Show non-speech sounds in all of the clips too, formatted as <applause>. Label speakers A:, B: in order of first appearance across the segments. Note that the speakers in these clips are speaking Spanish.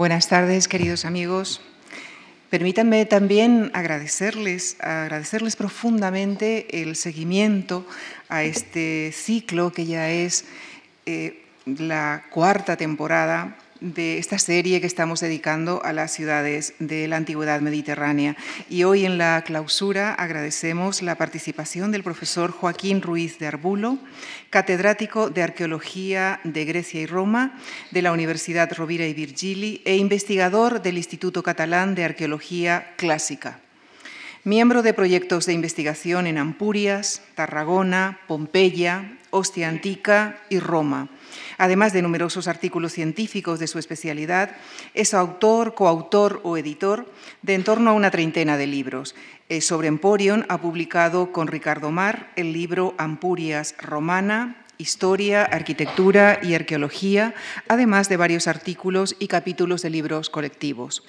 A: Buenas tardes, queridos amigos. Permítanme también agradecerles, agradecerles profundamente el seguimiento a este ciclo que ya es eh, la cuarta temporada de esta serie que estamos dedicando a las ciudades de la antigüedad mediterránea. Y hoy en la clausura agradecemos la participación del profesor Joaquín Ruiz de Arbulo, catedrático de Arqueología de Grecia y Roma de la Universidad Rovira y Virgili e investigador del Instituto Catalán de Arqueología Clásica. Miembro de proyectos de investigación en Ampurias, Tarragona, Pompeya, Ostia Antica y Roma Además de numerosos artículos científicos de su especialidad, es autor, coautor o editor de en torno a una treintena de libros. Eh, sobre Emporion ha publicado con Ricardo Mar el libro Ampurias Romana, Historia, Arquitectura y Arqueología, además de varios artículos y capítulos de libros colectivos.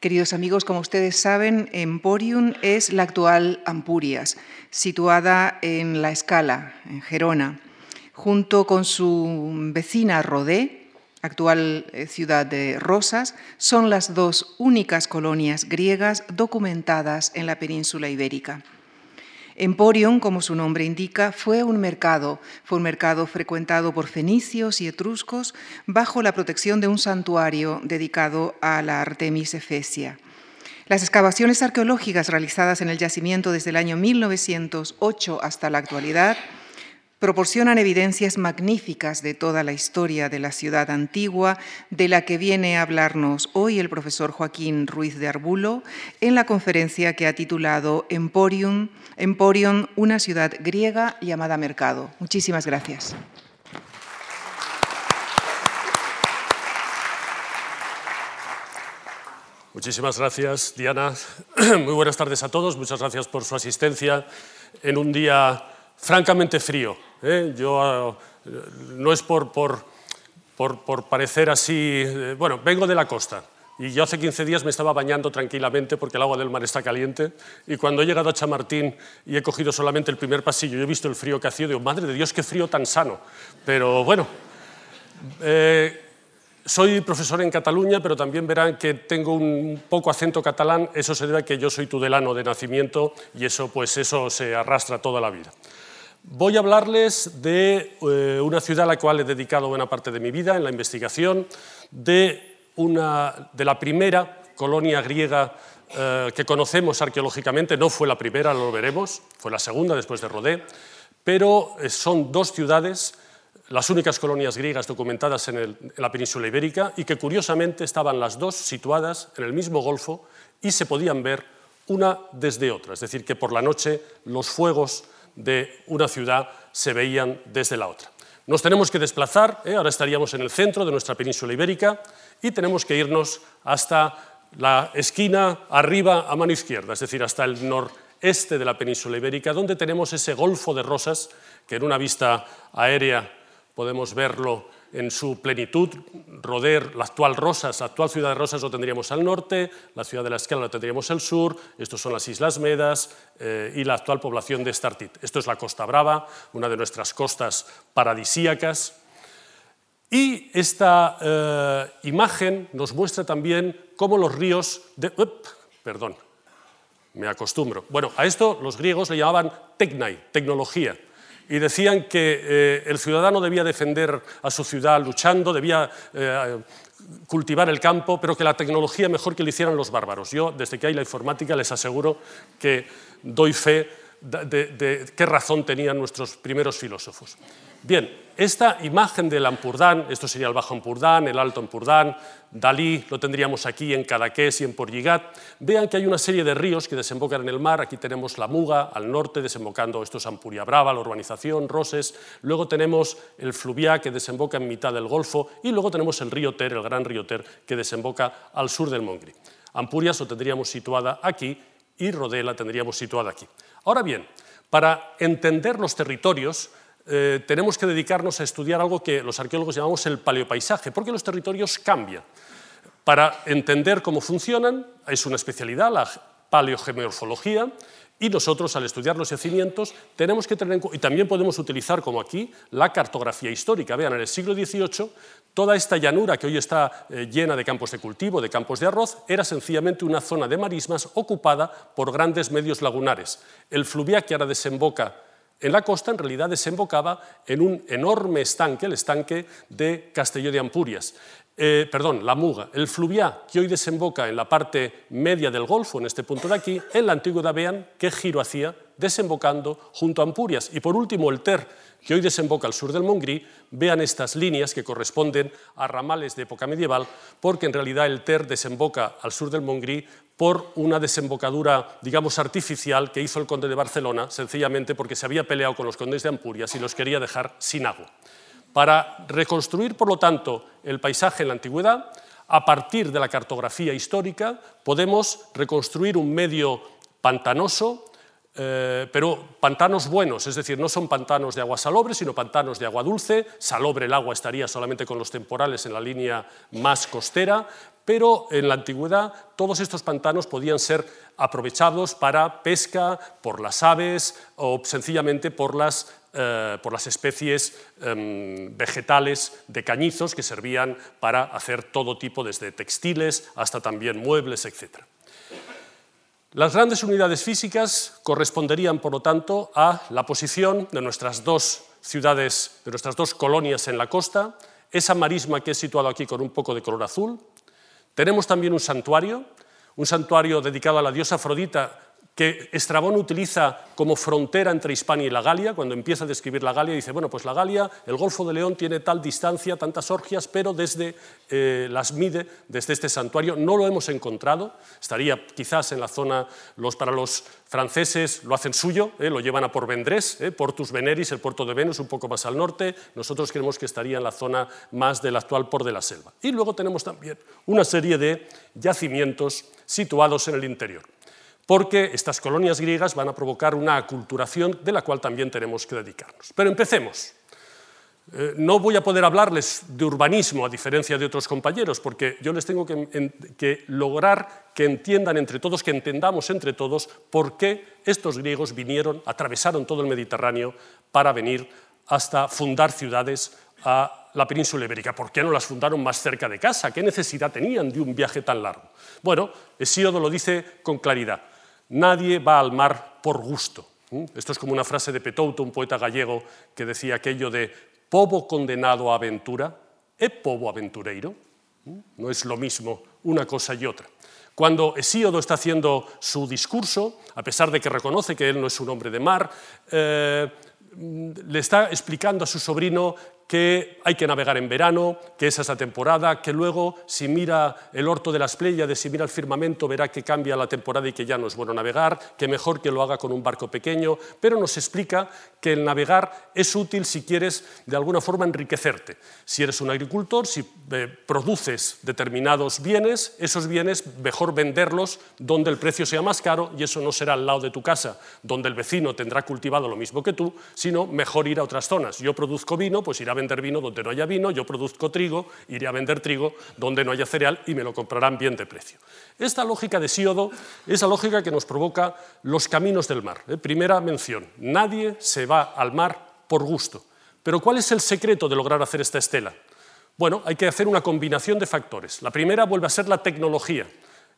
A: Queridos amigos, como ustedes saben, Emporium es la actual Ampurias, situada en La Escala, en Gerona junto con su vecina Rodé, actual eh, ciudad de Rosas, son las dos únicas colonias griegas documentadas en la península ibérica. Emporion, como su nombre indica, fue un mercado, fue un mercado frecuentado por fenicios y etruscos bajo la protección de un santuario dedicado a la Artemis Efesia. Las excavaciones arqueológicas realizadas en el yacimiento desde el año 1908 hasta la actualidad proporcionan evidencias magníficas de toda la historia de la ciudad antigua, de la que viene a hablarnos hoy el profesor Joaquín Ruiz de Arbulo en la conferencia que ha titulado Emporium, Emporium una ciudad griega llamada Mercado. Muchísimas gracias.
B: Muchísimas gracias, Diana. <clears throat> Muy buenas tardes a todos. Muchas gracias por su asistencia en un día francamente frío. ¿eh? Yo, ah, no es por, parecer así, eh, bueno, vengo de la costa. Y yo hace 15 días me estaba bañando tranquilamente porque el agua del mar está caliente. Y cuando he llegado a Chamartín y he cogido solamente el primer pasillo y he visto el frío que hacía, digo, madre de Dios, qué frío tan sano. Pero bueno, eh, soy profesor en Cataluña, pero también verán que tengo un poco acento catalán. Eso se debe a que yo soy tudelano de nacimiento y eso, pues, eso se arrastra toda la vida. Voy a hablarles de eh, una ciudad a la cual he dedicado buena parte de mi vida en la investigación, de, la primera colonia griega eh, que conocemos arqueológicamente, no fue la primera, lo veremos, fue la segunda después de Rodé, pero eh, son dos ciudades, las únicas colonias griegas documentadas en, en la península ibérica y que curiosamente estaban las dos situadas en el mismo golfo y se podían ver una desde otra, es decir, que por la noche los fuegos de una ciudad se veían desde la otra. Nos tenemos que desplazar, ¿eh? ahora estaríamos en el centro de nuestra península ibérica y tenemos que irnos hasta la esquina arriba a mano izquierda, es decir, hasta el noreste de la península ibérica, donde tenemos ese golfo de rosas que en una vista aérea podemos verlo en su plenitud. Roder, la actual Rosas, la actual ciudad de Rosas lo tendríamos al norte, la ciudad de la Escala lo tendríamos al sur, estos son las Islas Medas eh, y la actual población de Startit. Esto es la Costa Brava, una de nuestras costas paradisíacas. Y esta eh, imagen nos muestra también cómo los ríos de... perdón, me acostumbro. Bueno, a esto los griegos le llamaban technai, tecnología y decían que eh, el ciudadano debía defender a su ciudad luchando, debía eh, cultivar el campo, pero que la tecnología mejor que lo hicieran los bárbaros. Yo, desde que hay la informática, les aseguro que doy fe de, qué razón tenían nuestros primeros filósofos. Bien, esta imagen del Ampurdán, esto sería el Bajo Ampurdán, el Alto Ampurdán, Dalí lo tendríamos aquí en Cadaqués y en Porligat. Vean que hay una serie de ríos que desembocan en el mar. Aquí tenemos la Muga al norte, desembocando, esto es Ampuria Brava, la urbanización, Roses. Luego tenemos el Fluviá, que desemboca en mitad del Golfo. Y luego tenemos el río Ter, el gran río Ter, que desemboca al sur del Mongri. Ampurias lo tendríamos situada aquí y Rodela tendríamos situada aquí. Ahora bien, para entender los territorios, eh, tenemos que dedicarnos a estudiar algo que los arqueólogos llamamos el paleopaisaje, porque los territorios cambian. Para entender cómo funcionan, es una especialidad, la paleogeomorfología, Y nosotros, al estudiar los yacimientos, tenemos que tener en y también podemos utilizar, como aquí, la cartografía histórica. Vean, en el siglo XVIII, toda esta llanura que hoy está eh, llena de campos de cultivo, de campos de arroz, era sencillamente una zona de marismas ocupada por grandes medios lagunares. El fluviá que ahora desemboca en la costa, en realidad desembocaba en un enorme estanque, el estanque de Castelló de Ampurias. Eh, perdón, la Muga, el fluviá que hoy desemboca en la parte media del Golfo, en este punto de aquí, en la antigüedad vean qué giro hacía desembocando junto a Ampurias. Y por último, el Ter, que hoy desemboca al sur del Mongrí, vean estas líneas que corresponden a ramales de época medieval, porque en realidad el Ter desemboca al sur del Mongrí por una desembocadura, digamos, artificial que hizo el conde de Barcelona, sencillamente porque se había peleado con los condes de Ampurias y los quería dejar sin agua. Para reconstruir, por lo tanto, el paisaje en la antigüedad, a partir de la cartografía histórica, podemos reconstruir un medio pantanoso, eh, pero pantanos buenos, es decir, no son pantanos de agua salobre, sino pantanos de agua dulce. Salobre el agua estaría solamente con los temporales en la línea más costera, pero en la antigüedad todos estos pantanos podían ser aprovechados para pesca por las aves o sencillamente por las eh, por las especies em, vegetales de cañizos que servían para hacer todo tipo, desde textiles hasta también muebles, etc. Las grandes unidades físicas corresponderían, por lo tanto, a la posición de nuestras dos ciudades, de nuestras dos colonias en la costa, esa marisma que he situado aquí con un poco de color azul. Tenemos también un santuario, un santuario dedicado a la diosa Afrodita que Estrabón utiliza como frontera entre Hispania y la Galia, cuando empieza a describir la Galia, dice, bueno, pues la Galia, el Golfo de León tiene tal distancia, tantas orgias, pero desde eh, las mide, desde este santuario, no lo hemos encontrado, estaría quizás en la zona, los, para los franceses lo hacen suyo, eh, lo llevan a por Vendrés, eh, Portus Veneris, el puerto de Venus, un poco más al norte, nosotros creemos que estaría en la zona más del actual Port de la Selva. Y luego tenemos también una serie de yacimientos situados en el interior porque estas colonias griegas van a provocar una aculturación de la cual también tenemos que dedicarnos. Pero empecemos. Eh, no voy a poder hablarles de urbanismo a diferencia de otros compañeros, porque yo les tengo que, lograr que entiendan entre todos, que entendamos entre todos por qué estos griegos vinieron, atravesaron todo el Mediterráneo para venir hasta fundar ciudades a la península ibérica. ¿Por qué no las fundaron más cerca de casa? ¿Qué necesidad tenían de un viaje tan largo? Bueno, Hesíodo lo dice con claridad. Nadie va al mar por gusto. Esto es como una frase de Petouto, un poeta gallego, que decía aquello de povo condenado a aventura, ¿e povo aventureiro? No es lo mismo una cosa y otra. Cuando Hesíodo está haciendo su discurso, a pesar de que reconoce que él no es un hombre de mar, eh, le está explicando a su sobrino que hay que navegar en verano, que esa es la temporada, que luego si mira el orto de las Pléyades, si mira el firmamento, verá que cambia la temporada y que ya no es bueno navegar, que mejor que lo haga con un barco pequeño, pero nos explica que el navegar es útil si quieres de alguna forma enriquecerte. Si eres un agricultor, si eh, produces determinados bienes, esos bienes mejor venderlos donde el precio sea más caro y eso no será al lado de tu casa, donde el vecino tendrá cultivado lo mismo que tú, sino mejor ir a otras zonas. Yo produzco vino, pues ir a vender vino donde no haya vino, yo produzco trigo, iré a vender trigo donde no haya cereal y me lo comprarán bien de precio. Esta lógica de Síodo es la lógica que nos provoca los caminos del mar. ¿eh? Primera mención, nadie se va al mar por gusto. Pero ¿cuál es el secreto de lograr hacer esta estela? Bueno, hay que hacer una combinación de factores. La primera vuelve a ser la tecnología.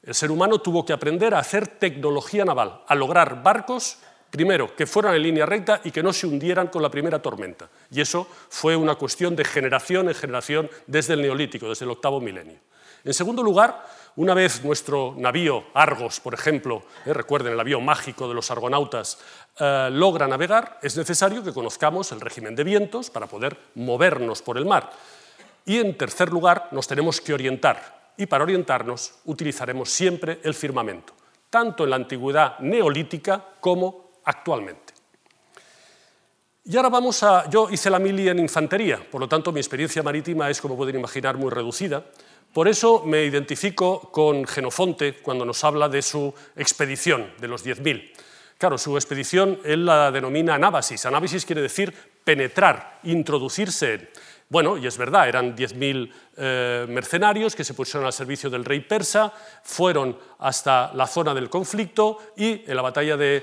B: El ser humano tuvo que aprender a hacer tecnología naval, a lograr barcos Primero, que fueran en línea recta y que no se hundieran con la primera tormenta. Y eso fue una cuestión de generación en generación desde el Neolítico, desde el octavo milenio. En segundo lugar, una vez nuestro navío Argos, por ejemplo, eh, recuerden el navío mágico de los argonautas, eh, logra navegar, es necesario que conozcamos el régimen de vientos para poder movernos por el mar. Y en tercer lugar, nos tenemos que orientar. Y para orientarnos utilizaremos siempre el firmamento, tanto en la antigüedad neolítica como actualmente. Y ahora vamos a... Yo hice la mili en infantería, por lo tanto mi experiencia marítima es, como pueden imaginar, muy reducida. Por eso me identifico con Genofonte cuando nos habla de su expedición, de los 10.000. Claro, su expedición él la denomina anábasis. Anábasis quiere decir penetrar, introducirse Bueno, y es verdad, eran 10.000 eh, mercenarios que se pusieron al servicio del rey persa, fueron hasta la zona del conflicto y en la batalla de,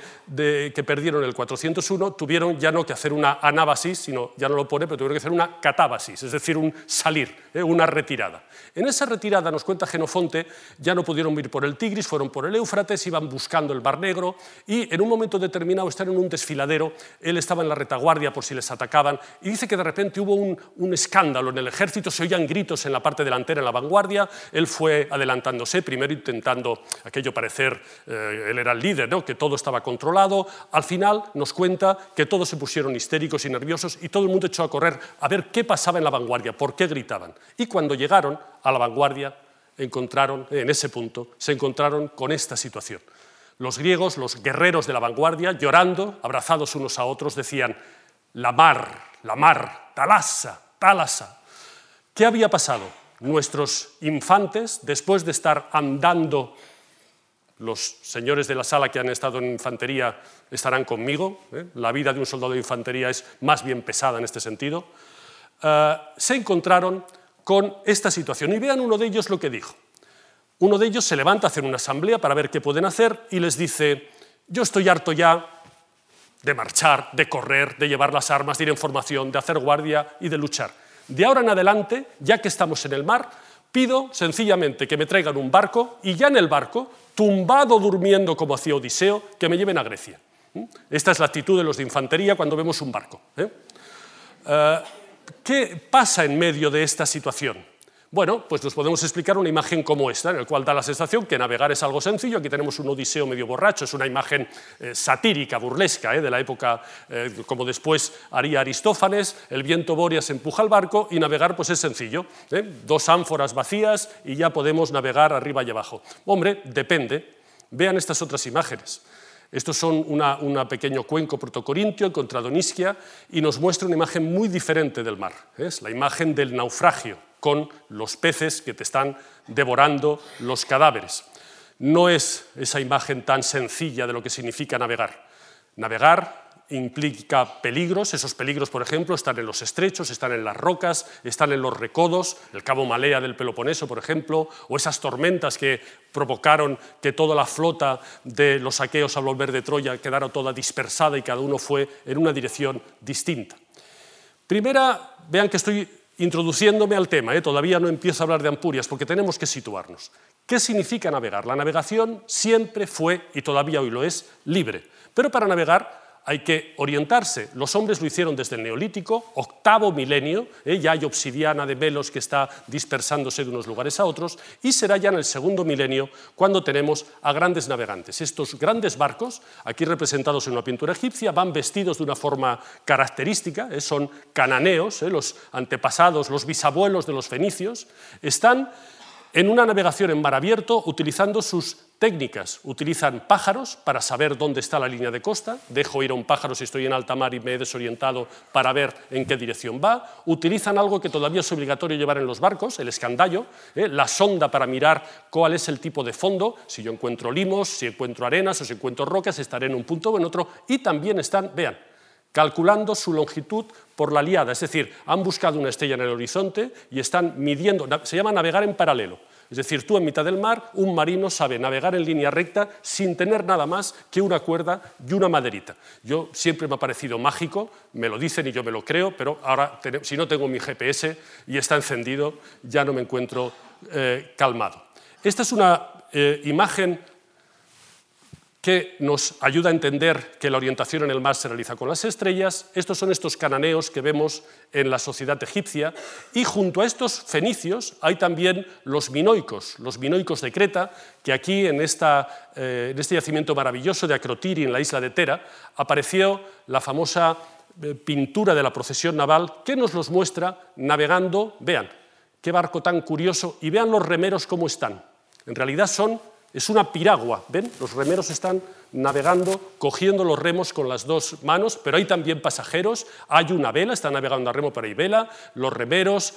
B: que perdieron el 401 tuvieron ya no que hacer una anábasis, sino ya no lo pone, pero tuvieron que hacer una catábasis, es decir, un salir, eh, una retirada. En esa retirada, nos cuenta Genofonte, ya no pudieron ir por el Tigris, fueron por el Éufrates, iban buscando el Bar Negro y en un momento determinado están en un desfiladero, él estaba en la retaguardia por si les atacaban y dice que de repente hubo un, un escándalo en el ejército, se oían gritos en la parte delantera, en la vanguardia, él fue adelantándose, primero intentando aquello parecer, eh, él era el líder, ¿no? que todo estaba controlado, al final nos cuenta que todos se pusieron histéricos y nerviosos y todo el mundo echó a correr a ver qué pasaba en la vanguardia, por qué gritaban. Y cuando llegaron a la vanguardia, encontraron, en ese punto, se encontraron con esta situación. Los griegos, los guerreros de la vanguardia, llorando, abrazados unos a otros, decían, la mar, la mar, talasa, talasa. ¿Qué había pasado? Nuestros infantes, después de estar andando, los señores de la sala que han estado en infantería estarán conmigo, ¿eh? la vida de un soldado de infantería es más bien pesada en este sentido, eh, se encontraron con esta situación. Y vean uno de ellos lo que dijo. Uno de ellos se levanta a hacer una asamblea para ver qué pueden hacer y les dice, yo estoy harto ya de marchar, de correr, de llevar las armas, de ir en formación, de hacer guardia y de luchar. De ahora en adelante, ya que estamos en el mar, pido sencillamente que me traigan un barco y ya en el barco, tumbado durmiendo como hacía Odiseo, que me lleven a Grecia. ¿Mm? Esta es la actitud de los de infantería cuando vemos un barco. ¿eh? Eh, ¿Qué pasa en medio de esta situación? Bueno, pues nos podemos explicar una imagen como esta, en la cual da la sensación que navegar es algo sencillo. Aquí tenemos un odiseo medio borracho, es una imagen eh, satírica, burlesca, eh, de la época eh, como después haría Aristófanes. El viento boreas empuja el barco y navegar pues es sencillo. Dos ánforas vacías y ya podemos navegar arriba y abajo. Hombre, depende. Vean estas otras imágenes. Estos son un pequeño cuenco protocorintio contra Donisquia y nos muestra una imagen muy diferente del mar. Es la imagen del naufragio con los peces que te están devorando los cadáveres. No es esa imagen tan sencilla de lo que significa navegar. Navegar implica peligros, esos peligros, por ejemplo, están en los estrechos, están en las rocas, están en los recodos, el cabo Malea del Peloponeso, por ejemplo, o esas tormentas que provocaron que toda la flota de los aqueos al volver de Troya quedara toda dispersada y cada uno fue en una dirección distinta. Primera, vean que estoy introduciéndome al tema, ¿eh? todavía no empiezo a hablar de Ampurias porque tenemos que situarnos. ¿Qué significa navegar? La navegación siempre fue, y todavía hoy lo es, libre. Pero para navegar hay que orientarse. Los hombres lo hicieron desde el Neolítico, octavo milenio, ¿eh? ya hay obsidiana de velos que está dispersándose de unos lugares a otros, y será ya en el segundo milenio cuando tenemos a grandes navegantes. Estos grandes barcos, aquí representados en una pintura egipcia, van vestidos de una forma característica, ¿eh? son cananeos, ¿eh? los antepasados, los bisabuelos de los fenicios, están en una navegación en mar abierto utilizando sus técnicas. Utilizan pájaros para saber dónde está la línea de costa. Dejo ir a un pájaro si estoy en alta mar y me he desorientado para ver en qué dirección va. Utilizan algo que todavía es obligatorio llevar en los barcos, el escandallo, ¿eh? la sonda para mirar cuál es el tipo de fondo. Si yo encuentro limos, si encuentro arenas o si encuentro rocas, estaré en un punto o en otro. Y también están, vean, calculando su longitud por la liada, es decir, han buscado una estrella en el horizonte y están midiendo, se llama navegar en paralelo. Es decir, tú en mitad del mar, un marino sabe navegar en línea recta sin tener nada más que una cuerda y una maderita. Yo siempre me ha parecido mágico, me lo dicen y yo me lo creo, pero ahora si no tengo mi GPS y está encendido, ya no me encuentro eh, calmado. Esta es una eh, imagen que nos ayuda a entender que la orientación en el mar se realiza con las estrellas. Estos son estos cananeos que vemos en la sociedad egipcia y junto a estos fenicios hay también los minoicos, los minoicos de Creta, que aquí en, esta, eh, en este yacimiento maravilloso de Acrotiri, en la isla de Tera, apareció la famosa eh, pintura de la procesión naval que nos los muestra navegando, vean, qué barco tan curioso, y vean los remeros cómo están. En realidad son es una piragua, ¿ven? Los remeros están navegando, cogiendo los remos con las dos manos, pero hay también pasajeros, hay una vela, está navegando a remo, pero hay vela, los remeros,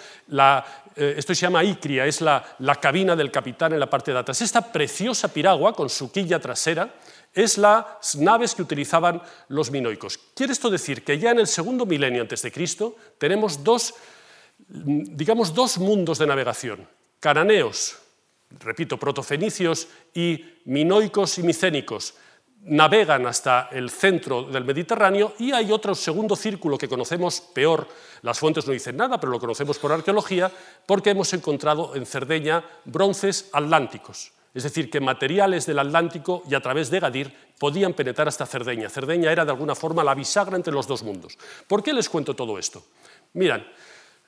B: eh, esto se llama icria, es la, cabina del capitán en la parte de atrás. Esta preciosa piragua con su quilla trasera es las naves que utilizaban los minoicos. Quiere esto decir que ya en el segundo milenio antes de Cristo tenemos dos digamos, dos mundos de navegación. Cananeos, repito, protofenicios y minoicos y micénicos navegan hasta el centro del Mediterráneo y hay otro segundo círculo que conocemos peor, las fuentes no dicen nada, pero lo conocemos por arqueología, porque hemos encontrado en Cerdeña bronces atlánticos, es decir, que materiales del Atlántico y a través de Gadir podían penetrar hasta Cerdeña. Cerdeña era de alguna forma la bisagra entre los dos mundos. ¿Por qué les cuento todo esto? Miran,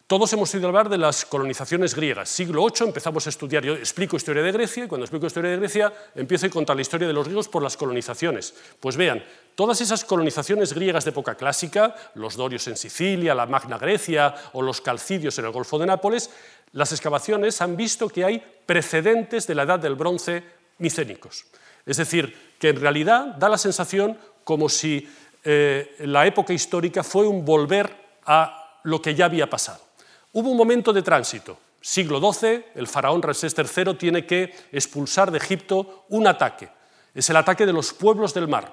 B: todos hemos oído hablar de las colonizaciones griegas. Siglo VIII empezamos a estudiar, yo explico historia de Grecia, y cuando explico historia de Grecia empiezo a contar la historia de los griegos por las colonizaciones. Pues vean, todas esas colonizaciones griegas de época clásica, los dorios en Sicilia, la Magna Grecia o los calcidios en el Golfo de Nápoles, las excavaciones han visto que hay precedentes de la edad del bronce micénicos. Es decir, que en realidad da la sensación como si eh, la época histórica fue un volver a lo que ya había pasado. Hubo un momento de tránsito. Siglo XII, el faraón Ramsés III tiene que expulsar de Egipto un ataque. Es el ataque de los pueblos del mar.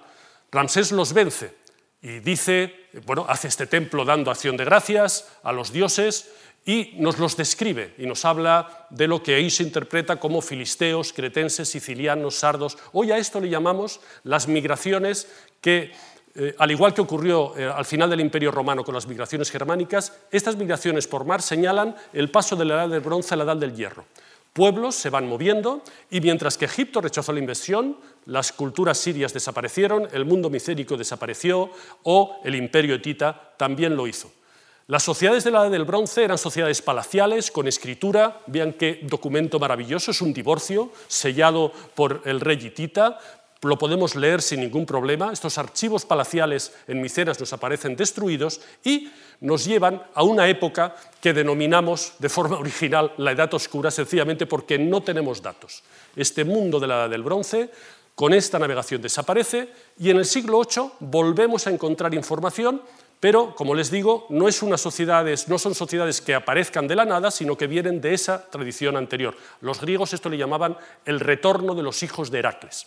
B: Ramsés los vence y dice, bueno, hace este templo dando acción de gracias a los dioses y nos los describe y nos habla de lo que ahí se interpreta como filisteos, cretenses, sicilianos, sardos. Hoy a esto le llamamos las migraciones que eh, al igual que ocurrió eh, al final del Imperio Romano con las migraciones germánicas, estas migraciones por mar señalan el paso de la edad del bronce a la edad del hierro. Pueblos se van moviendo y mientras que Egipto rechazó la invasión, las culturas sirias desaparecieron, el mundo micénico desapareció o el imperio etita también lo hizo. Las sociedades de la edad del bronce eran sociedades palaciales, con escritura, vean qué documento maravilloso, es un divorcio sellado por el rey hitita, lo podemos leer sin ningún problema. Estos archivos palaciales en Micenas nos aparecen destruidos y nos llevan a una época que denominamos de forma original la Edad Oscura, sencillamente porque no tenemos datos. Este mundo de la Edad del Bronce, con esta navegación desaparece y en el siglo VIII volvemos a encontrar información pero, como les digo, no, es no son sociedades que aparezcan de la nada, sino que vienen de esa tradición anterior. Los griegos esto le llamaban el retorno de los hijos de Heracles.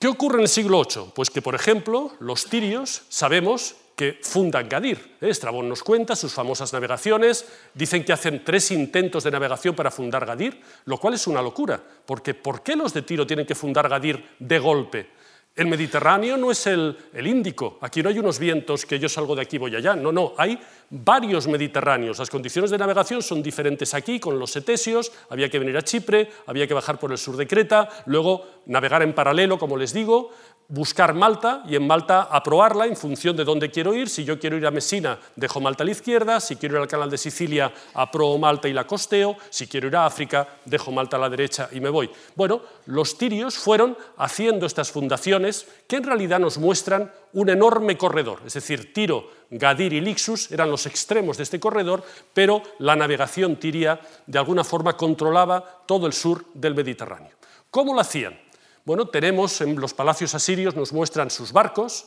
B: ¿Qué ocurre en el siglo VIII? Pues que, por ejemplo, los tirios sabemos que fundan Gadir. ¿eh? Estrabón nos cuenta sus famosas navegaciones, dicen que hacen tres intentos de navegación para fundar Gadir, lo cual es una locura, porque ¿por qué los de Tiro tienen que fundar Gadir de golpe? El Mediterráneo no es el, Índico, aquí no hay unos vientos que yo salgo de aquí y voy allá, no, no, hay varios Mediterráneos. Las condiciones de navegación son diferentes aquí, con los setesios, había que venir a Chipre, había que bajar por el sur de Creta, luego navegar en paralelo, como les digo, buscar Malta y en Malta aprobarla en función de dónde quiero ir. Si yo quiero ir a Mesina, dejo Malta a la izquierda. Si quiero ir al canal de Sicilia, apruebo Malta y la costeo. Si quiero ir a África, dejo Malta a la derecha y me voy. Bueno, los tirios fueron haciendo estas fundaciones que en realidad nos muestran un enorme corredor. Es decir, Tiro, Gadir y Lixus eran los extremos de este corredor, pero la navegación tiria de alguna forma controlaba todo el sur del Mediterráneo. ¿Cómo lo hacían? Bueno, tenemos en los palacios asirios, nos muestran sus barcos,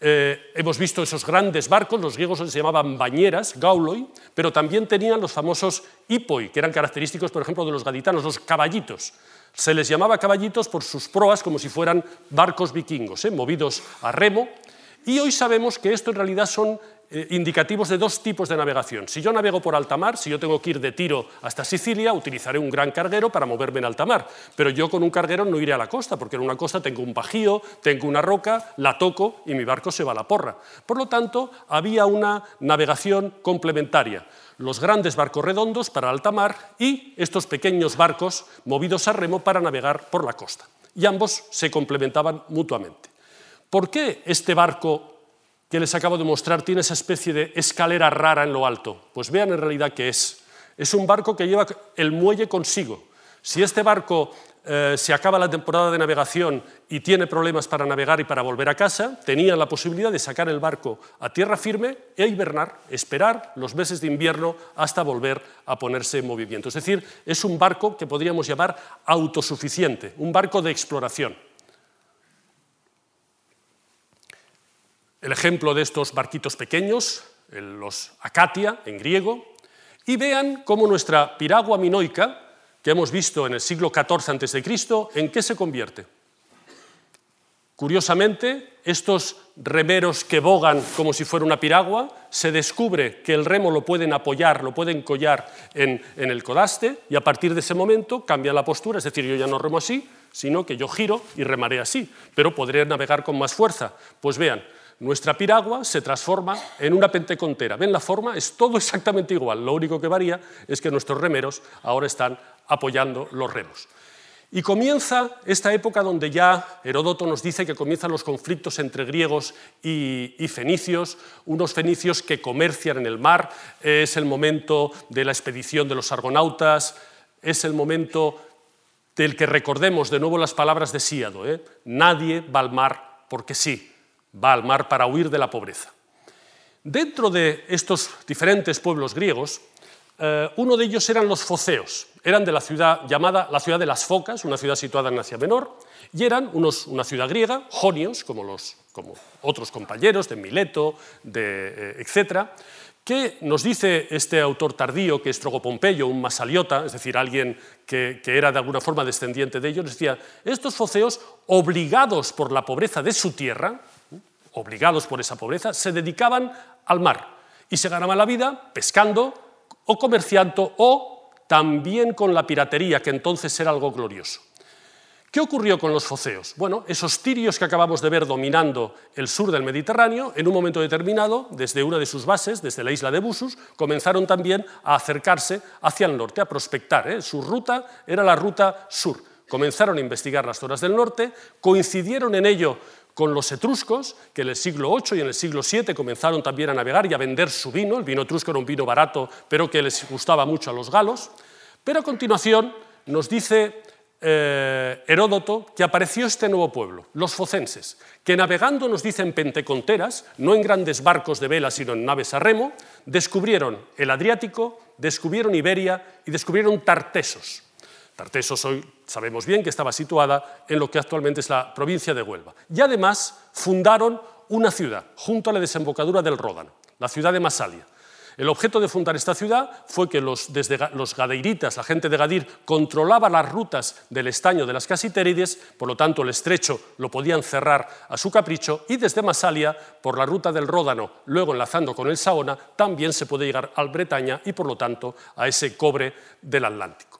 B: eh, hemos visto esos grandes barcos, los griegos se llamaban bañeras, gauloi, pero también tenían los famosos hipoi, que eran característicos, por ejemplo, de los gaditanos, los caballitos. Se les llamaba caballitos por sus proas como si fueran barcos vikingos, ¿eh? movidos a remo, y hoy sabemos que esto en realidad son indicativos de dos tipos de navegación. Si yo navego por alta mar, si yo tengo que ir de Tiro hasta Sicilia, utilizaré un gran carguero para moverme en alta mar, pero yo con un carguero no iré a la costa, porque en una costa tengo un bajío, tengo una roca, la toco y mi barco se va a la porra. Por lo tanto, había una navegación complementaria los grandes barcos redondos para alta mar y estos pequeños barcos movidos a remo para navegar por la costa. Y ambos se complementaban mutuamente. ¿Por qué este barco que les acabo de mostrar tiene esa especie de escalera rara en lo alto. Pues vean en realidad qué es. Es un barco que lleva el muelle consigo. Si este barco eh, se acaba la temporada de navegación y tiene problemas para navegar y para volver a casa, tenía la posibilidad de sacar el barco a tierra firme e hibernar, esperar los meses de invierno hasta volver a ponerse en movimiento. Es decir, es un barco que podríamos llamar autosuficiente, un barco de exploración. El ejemplo de estos barquitos pequeños, los acatia en griego, y vean cómo nuestra piragua minoica, que hemos visto en el siglo XIV a.C., ¿en qué se convierte? Curiosamente, estos remeros que bogan como si fuera una piragua, se descubre que el remo lo pueden apoyar, lo pueden collar en, el codaste y a partir de ese momento cambia la postura, es decir, yo ya no remo así, sino que yo giro y remaré así, pero podré navegar con más fuerza. Pues vean, nuestra piragua se transforma en una pentecontera. ¿Ven la forma? Es todo exactamente igual, lo único que varía es que nuestros remeros ahora están apoyando los remos. Y comienza esta época donde ya Heródoto nos dice que comienzan los conflictos entre griegos y, fenicios, unos fenicios que comercian en el mar, es el momento de la expedición de los argonautas, es el momento del que recordemos de nuevo las palabras de Síado, ¿eh? nadie va al mar porque sí, va al mar para huir de la pobreza. Dentro de estos diferentes pueblos griegos, eh, uno de ellos eran los foceos, eran de la ciudad llamada la ciudad de las Focas, una ciudad situada en Asia Menor, y eran una ciudad griega, jonios, como, los, como otros compañeros de Mileto, de, eh, etcétera, que nos dice este autor tardío, que es Trogopompeyo, un masaliota, es decir, alguien que, que, era de alguna forma descendiente de ellos, decía, estos foceos, obligados por la pobreza de su tierra, obligados por esa pobreza, se dedicaban al mar y se ganaban la vida pescando o comerciando o también con la piratería, que entonces era algo glorioso. ¿Qué ocurrió con los foceos? Bueno, esos tirios que acabamos de ver dominando el sur del Mediterráneo, en un momento determinado, desde una de sus bases, desde la isla de Busus, comenzaron también a acercarse hacia el norte, a prospectar. ¿eh? Su ruta era la ruta sur. Comenzaron a investigar las zonas del norte, coincidieron en ello con los etruscos, que en el siglo VIII y en el siglo VII comenzaron también a navegar y a vender su vino. El vino etrusco era un vino barato, pero que les gustaba mucho a los galos. Pero a continuación nos dice eh, Heródoto que apareció este nuevo pueblo, los focenses, que navegando, nos dicen penteconteras, no en grandes barcos de vela, sino en naves a remo, descubrieron el Adriático, descubrieron Iberia y descubrieron Tartesos. Tartesos hoy sabemos bien que estaba situada en lo que actualmente es la provincia de Huelva. Y además fundaron una ciudad junto a la desembocadura del Ródano, la ciudad de Masalia. El objeto de fundar esta ciudad fue que los, desde los gadeiritas, la gente de Gadir, controlaba las rutas del estaño de las Casitérides, por lo tanto el estrecho lo podían cerrar a su capricho, y desde Masalia, por la ruta del Ródano, luego enlazando con el Saona, también se puede llegar al Bretaña y por lo tanto a ese cobre del Atlántico.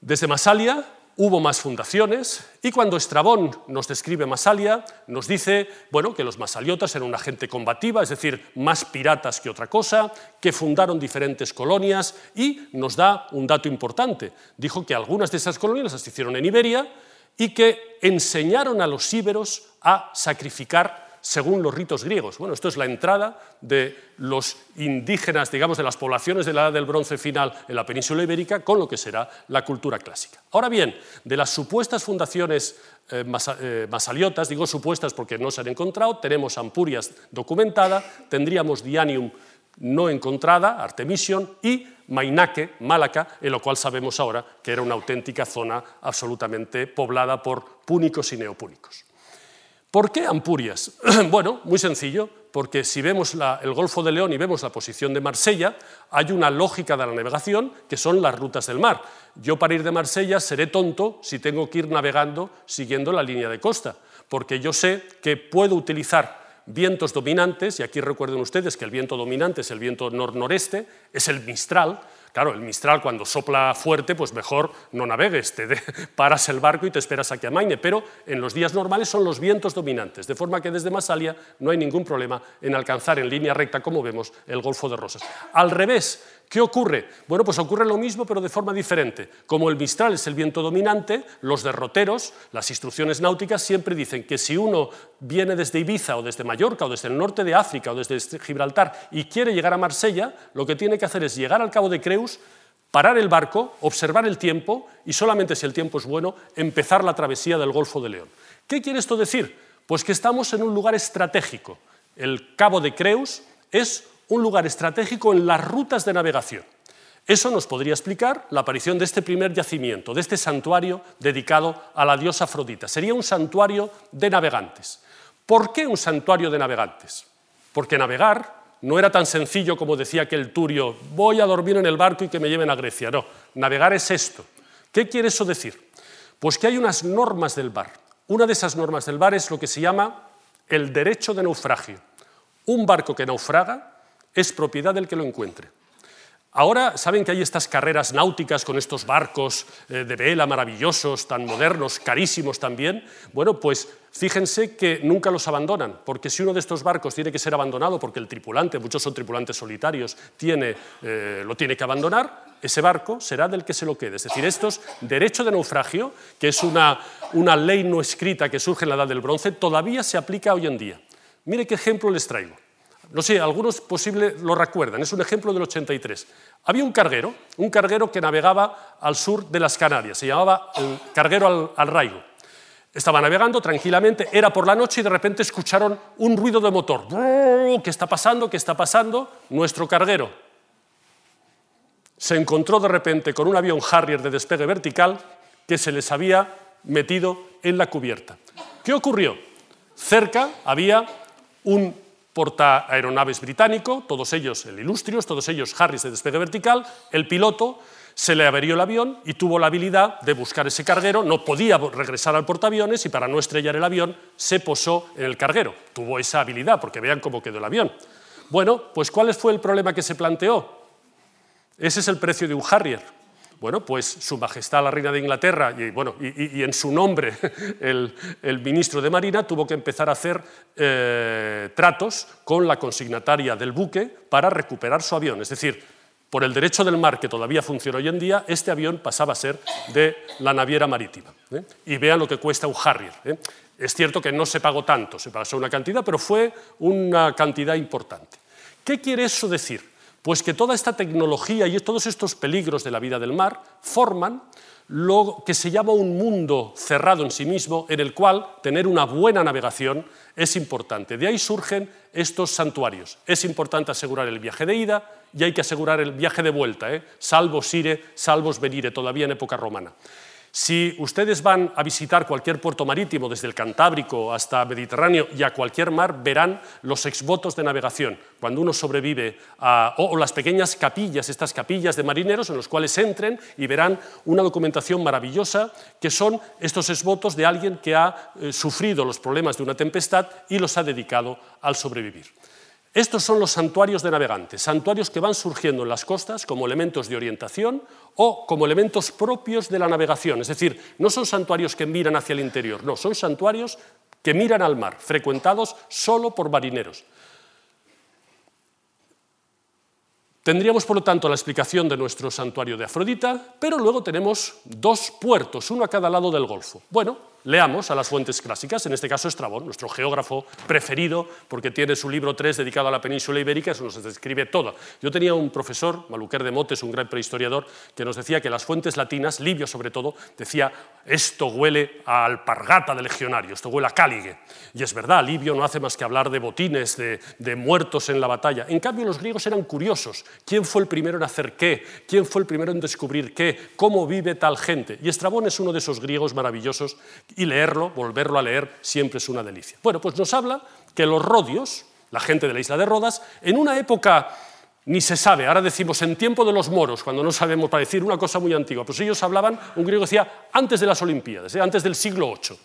B: Desde Masalia hubo más fundaciones y cuando Estrabón nos describe Masalia, nos dice bueno, que los masaliotas eran una gente combativa, es decir, más piratas que otra cosa, que fundaron diferentes colonias y nos da un dato importante. Dijo que algunas de esas colonias las hicieron en Iberia y que enseñaron a los íberos a sacrificar según los ritos griegos. Bueno, esto es la entrada de los indígenas, digamos, de las poblaciones de la edad del bronce final en la península ibérica con lo que será la cultura clásica. Ahora bien, de las supuestas fundaciones eh, eh, masaliotas, digo supuestas porque no se han encontrado, tenemos Ampurias documentada, tendríamos Dianium no encontrada, Artemision, y Mainake, Málaca, en lo cual sabemos ahora que era una auténtica zona absolutamente poblada por púnicos y neopúnicos. ¿Por qué Ampurias? <clears throat> bueno, muy sencillo, porque si vemos el Golfo de León y vemos la posición de Marsella, hay una lógica de la navegación que son las rutas del mar. Yo para ir de Marsella seré tonto si tengo que ir navegando siguiendo la línea de costa, porque yo sé que puedo utilizar vientos dominantes, y aquí recuerden ustedes que el viento dominante es el viento nor-noreste, es el Mistral, Claro, el Mistral cuando sopla fuerte, pues mejor no navegues, te <laughs> paras el barco y te esperas a que amaine, pero en los días normales son los vientos dominantes, de forma que desde Masalia no hay ningún problema en alcanzar en línea recta, como vemos, el Golfo de Rosas. Al revés, ¿Qué ocurre? Bueno, pues ocurre lo mismo, pero de forma diferente. Como el Mistral es el viento dominante, los derroteros, las instrucciones náuticas siempre dicen que si uno viene desde Ibiza o desde Mallorca o desde el norte de África o desde Gibraltar y quiere llegar a Marsella, lo que tiene que hacer es llegar al Cabo de Creus, parar el barco, observar el tiempo y solamente si el tiempo es bueno, empezar la travesía del Golfo de León. ¿Qué quiere esto decir? Pues que estamos en un lugar estratégico. El Cabo de Creus es un lugar estratégico en las rutas de navegación. Eso nos podría explicar la aparición de este primer yacimiento, de este santuario dedicado a la diosa Afrodita. Sería un santuario de navegantes. ¿Por qué un santuario de navegantes? Porque navegar no era tan sencillo como decía aquel turio, voy a dormir en el barco y que me lleven a Grecia. No, navegar es esto. ¿Qué quiere eso decir? Pues que hay unas normas del mar, Una de esas normas del bar es lo que se llama el derecho de naufragio. Un barco que naufraga es propiedad del que lo encuentre. Ahora saben que hay estas carreras náuticas con estos barcos eh, de vela maravillosos, tan modernos, carísimos también. Bueno, pues fíjense que nunca los abandonan, porque si uno de estos barcos tiene que ser abandonado porque el tripulante, muchos son tripulantes solitarios, tiene, eh, lo tiene que abandonar, ese barco será del que se lo quede. Es decir, estos derecho de naufragio, que es una, una ley no escrita que surge en la Edad del Bronce, todavía se aplica hoy en día. Mire qué ejemplo les traigo. No sé, algunos posible lo recuerdan, es un ejemplo del 83. Había un carguero, un carguero que navegaba al sur de las Canarias, se llamaba el carguero al, Raigo. Estaba navegando tranquilamente, era por la noche y de repente escucharon un ruido de motor. ¿Qué está pasando? ¿Qué está pasando? Nuestro carguero se encontró de repente con un avión Harrier de despegue vertical que se les había metido en la cubierta. ¿Qué ocurrió? Cerca había un porta-aeronaves británico, todos ellos el Ilustrios, todos ellos Harris de despegue vertical, el piloto se le averió el avión y tuvo la habilidad de buscar ese carguero, no podía regresar al portaaviones y para no estrellar el avión se posó en el carguero. Tuvo esa habilidad, porque vean cómo quedó el avión. Bueno, pues ¿cuál fue el problema que se planteó? Ese es el precio de un Harrier. Bueno, pues Su Majestad la Reina de Inglaterra y, bueno, y, en su nombre <laughs> el, ministro de Marina tuvo que empezar a hacer eh, tratos con la consignataria del buque para recuperar su avión. Es decir, por el derecho del mar que todavía funciona hoy en día, este avión pasaba a ser de la naviera marítima. ¿eh? Y vean lo que cuesta un Harrier. ¿eh? Es cierto que no se pagó tanto, se pagó una cantidad, pero fue una cantidad importante. ¿Qué quiere eso decir? Pues que toda esta tecnología y todos estos peligros de la vida del mar forman lo que se llama un mundo cerrado en sí mismo, en el cual tener una buena navegación es importante. De ahí surgen estos santuarios. Es importante asegurar el viaje de ida y hay que asegurar el viaje de vuelta, ¿eh? salvos ire, salvos venire, todavía en época romana. Si ustedes van a visitar cualquier puerto marítimo, desde el Cantábrico hasta Mediterráneo y a cualquier mar, verán los exvotos de navegación, cuando uno sobrevive, a, o, las pequeñas capillas, estas capillas de marineros en los cuales entren y verán una documentación maravillosa que son estos exvotos de alguien que ha eh, sufrido los problemas de una tempestad y los ha dedicado al sobrevivir. Estos son los santuarios de navegantes, santuarios que van surgiendo en las costas como elementos de orientación o como elementos propios de la navegación. Es decir, no son santuarios que miran hacia el interior, no, son santuarios que miran al mar, frecuentados solo por marineros. Tendríamos, por lo tanto, la explicación de nuestro santuario de Afrodita, pero luego tenemos dos puertos, uno a cada lado del Golfo. Bueno, leamos a las fuentes clásicas, en este caso Estrabón, nuestro geógrafo preferido, porque tiene su libro 3 dedicado a la península ibérica, eso nos describe todo. Yo tenía un profesor, Maluquer de Motes, un gran prehistoriador, que nos decía que las fuentes latinas, Livio sobre todo, decía, esto huele a alpargata de legionario, esto huele a cáligue. Y es verdad, Livio no hace más que hablar de botines, de, de muertos en la batalla. En cambio, los griegos eran curiosos. ¿Quién fue el primero en hacer qué? ¿Quién fue el primero en descubrir qué? ¿Cómo vive tal gente? Y Estrabón es uno de esos griegos maravillosos y leerlo, volverlo a leer, siempre es una delicia. Bueno, pues nos habla que los rodios, la gente de la isla de Rodas, en una época ni se sabe, ahora decimos en tiempo de los moros, cuando no sabemos para decir una cosa muy antigua, pues ellos hablaban, un griego decía, antes de las Olimpiadas, ¿eh? antes del siglo VIII.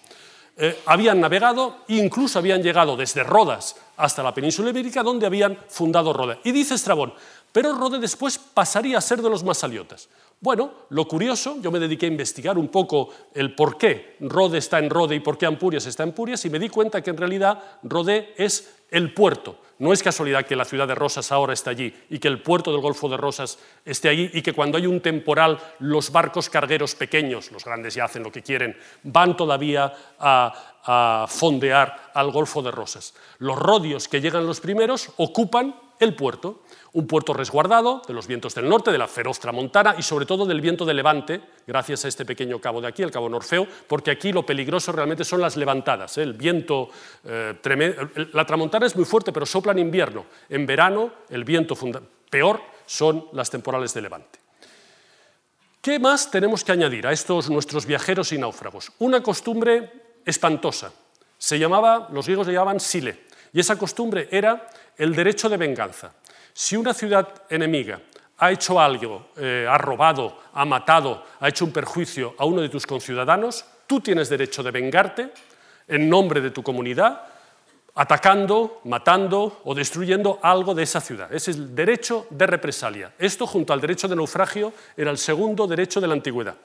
B: Eh, habían navegado e incluso habían llegado desde Rodas hasta la península ibérica, donde habían fundado Rode. Y dice Estrabón, pero Rode después pasaría a ser de los masaliotas. Bueno, lo curioso, yo me dediqué a investigar un poco el por qué Rode está en Rode y por qué Ampurias está en Ampurias y me di cuenta que en realidad Rode es el puerto. No es casualidad que la ciudad de Rosas ahora está allí y que el puerto del Golfo de Rosas esté allí y que cuando hay un temporal los barcos cargueros pequeños, los grandes ya hacen lo que quieren, van todavía a, a fondear al Golfo de Rosas. Los rodios que llegan los primeros ocupan el puerto un puerto resguardado de los vientos del norte, de la feroz tramontana y sobre todo del viento de levante, gracias a este pequeño cabo de aquí, el cabo Norfeo, porque aquí lo peligroso realmente son las levantadas. ¿eh? El viento eh, tremendo, la tramontana es muy fuerte, pero sopla en invierno. En verano, el viento peor son las temporales de levante. ¿Qué más tenemos que añadir a estos nuestros viajeros y náufragos? Una costumbre espantosa. Se llamaba, los griegos le llamaban sile, y esa costumbre era el derecho de venganza. Si una ciudad enemiga ha hecho algo, eh, ha robado, ha matado, ha hecho un perjuicio a uno de tus conciudadanos, tú tienes derecho de vengarte en nombre de tu comunidad, atacando, matando o destruyendo algo de esa ciudad. Es el derecho de represalia. Esto, junto al derecho de naufragio, era el segundo derecho de la antigüedad.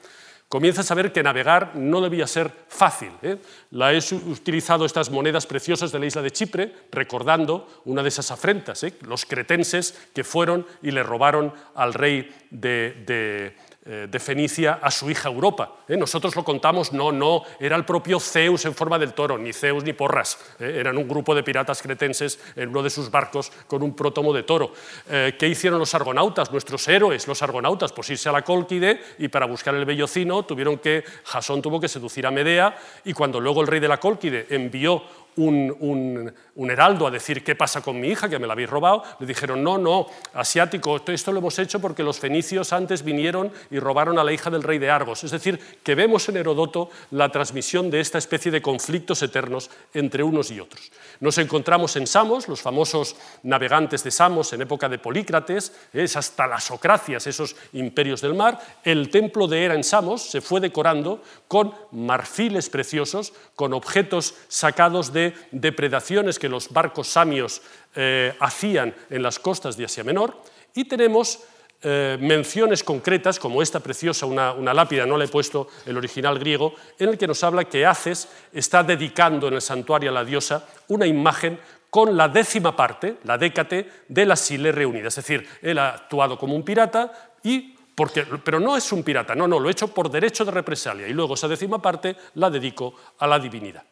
B: Comienzas a ver que navegar no debía ser fácil. ¿eh? La he utilizado estas monedas preciosas de la isla de Chipre, recordando una de esas afrentas, ¿eh? los cretenses que fueron y le robaron al rey de eh, de Fenicia a su hija Europa. ¿eh? Nosotros lo contamos, no, no, era el propio Zeus en forma del toro, ni Zeus ni Porras. ¿eh? Eran un grupo de piratas cretenses en uno de sus barcos con un prótomo de toro. ¿Qué hicieron los argonautas, nuestros héroes, los argonautas? Pues irse a la Cólquide y para buscar el bellocino tuvieron que, Jasón tuvo que seducir a Medea y cuando luego el rey de la Cólquide envió un, heraldo a decir qué pasa con mi hija, que me la habéis robado, le dijeron, no, no, asiático, esto lo hemos hecho porque los fenicios antes vinieron y robaron a la hija del rey de Argos. Es decir, que vemos en Herodoto la transmisión de esta especie de conflictos eternos entre unos y otros. Nos encontramos en Samos, los famosos navegantes de Samos en época de Polícrates, esas talasocracias, esos imperios del mar. El templo de Hera en Samos se fue decorando con marfiles preciosos, con objetos sacados de depredaciones que los barcos samios eh, hacían en las costas de Asia Menor, y tenemos eh, menciones concretas, como esta preciosa, una, lápida, no le he puesto el original griego, en el que nos habla que Haces está dedicando en el santuario a la diosa una imagen con la décima parte, la décate, de las Sile reunidas. Es decir, él ha actuado como un pirata, y porque, pero no es un pirata, no, no, lo he hecho por derecho de represalia, y luego esa décima parte la dedico a la divinidad.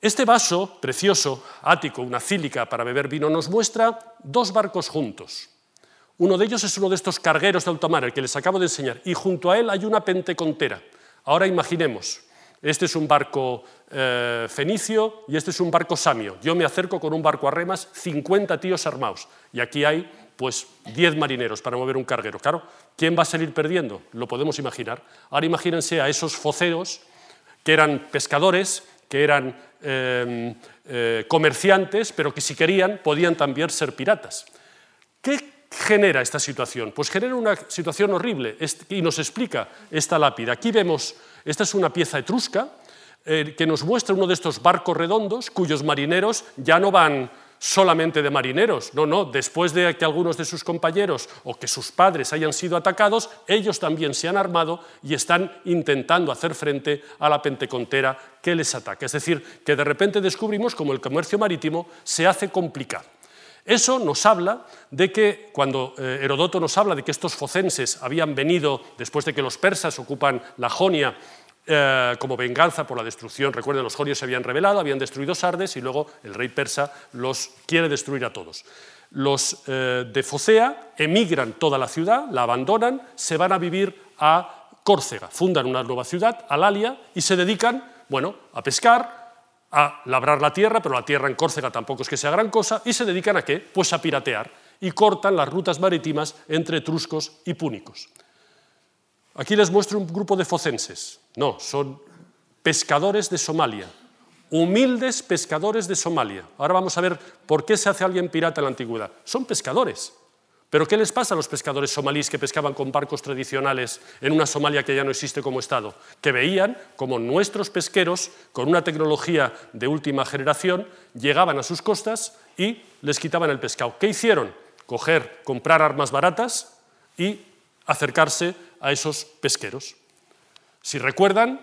B: Este vaso precioso, ático, una cílica para beber vino, nos muestra dos barcos juntos. Uno de ellos es uno de estos cargueros de alta mar, el que les acabo de enseñar, y junto a él hay una pentecontera. Ahora imaginemos, este es un barco eh, fenicio y este es un barco samio. Yo me acerco con un barco a remas, 50 tíos armados, y aquí hay pues 10 marineros para mover un carguero. Claro, ¿quién va a salir perdiendo? Lo podemos imaginar. Ahora imagínense a esos foceros que eran pescadores, que eran Em, eh, comerciantes, pero que si querían podían también ser piratas. ¿Qué genera esta situación? Pues genera una situación horrible y nos explica esta lápida. Aquí vemos, esta es una pieza etrusca eh, que nos muestra uno de estos barcos redondos cuyos marineros ya no van solamente de marineros, no, no, después de que algunos de sus compañeros o que sus padres hayan sido atacados, ellos también se han armado y están intentando hacer frente a la pentecontera que les ataca. Es decir, que de repente descubrimos cómo el comercio marítimo se hace complicado. Eso nos habla de que, cuando eh, Herodoto nos habla de que estos focenses habían venido, después de que los persas ocupan la Jonia, eh, como venganza por la destrucción. Recuerden, los jonios se habían rebelado, habían destruido Sardes y luego el rey persa los quiere destruir a todos. Los eh, de Focea emigran toda la ciudad, la abandonan, se van a vivir a Córcega, fundan una nueva ciudad, Alalia, y se dedican bueno, a pescar, a labrar la tierra, pero la tierra en Córcega tampoco es que sea gran cosa, y se dedican a qué? Pues a piratear, y cortan las rutas marítimas entre etruscos y púnicos. Aquí les muestro un grupo de focenses. No, son pescadores de Somalia, humildes pescadores de Somalia. Ahora vamos a ver por qué se hace alguien pirata en la antigüedad. Son pescadores. Pero ¿qué les pasa a los pescadores somalíes que pescaban con barcos tradicionales en una Somalia que ya no existe como Estado? Que veían como nuestros pesqueros, con una tecnología de última generación, llegaban a sus costas y les quitaban el pescado. ¿Qué hicieron? Coger, comprar armas baratas y acercarse a esos pesqueros. Si recuerdan,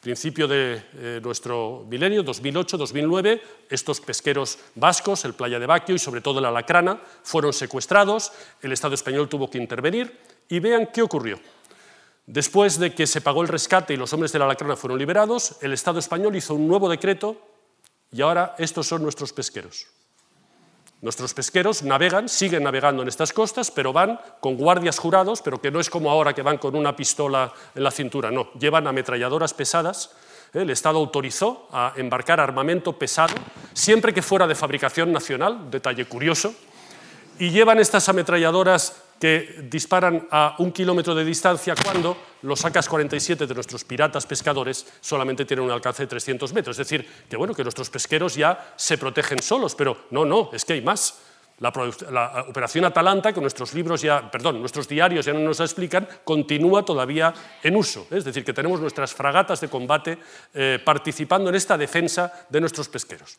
B: principio de eh, nuestro milenio, 2008-2009, estos pesqueros vascos, el Playa de Baquio y sobre todo la Lacrana, fueron secuestrados, el Estado español tuvo que intervenir y vean qué ocurrió. Después de que se pagó el rescate y los hombres de la Lacrana fueron liberados, el Estado español hizo un nuevo decreto y ahora estos son nuestros pesqueros. Nuestros pesqueros navegan, siguen navegando en estas costas, pero van con guardias jurados, pero que no es como ahora que van con una pistola en la cintura, no, llevan ametralladoras pesadas. El Estado autorizó a embarcar armamento pesado, siempre que fuera de fabricación nacional, detalle curioso, y llevan estas ametralladoras que disparan a un kilómetro de distancia cuando los AK-47 de nuestros piratas pescadores solamente tienen un alcance de 300 metros. Es decir, que, bueno, que nuestros pesqueros ya se protegen solos, pero no, no, es que hay más. La, operación Atalanta, que nuestros libros ya, perdón, nuestros diarios ya no nos explican, continúa todavía en uso. Es decir, que tenemos nuestras fragatas de combate eh, participando en esta defensa de nuestros pesqueros.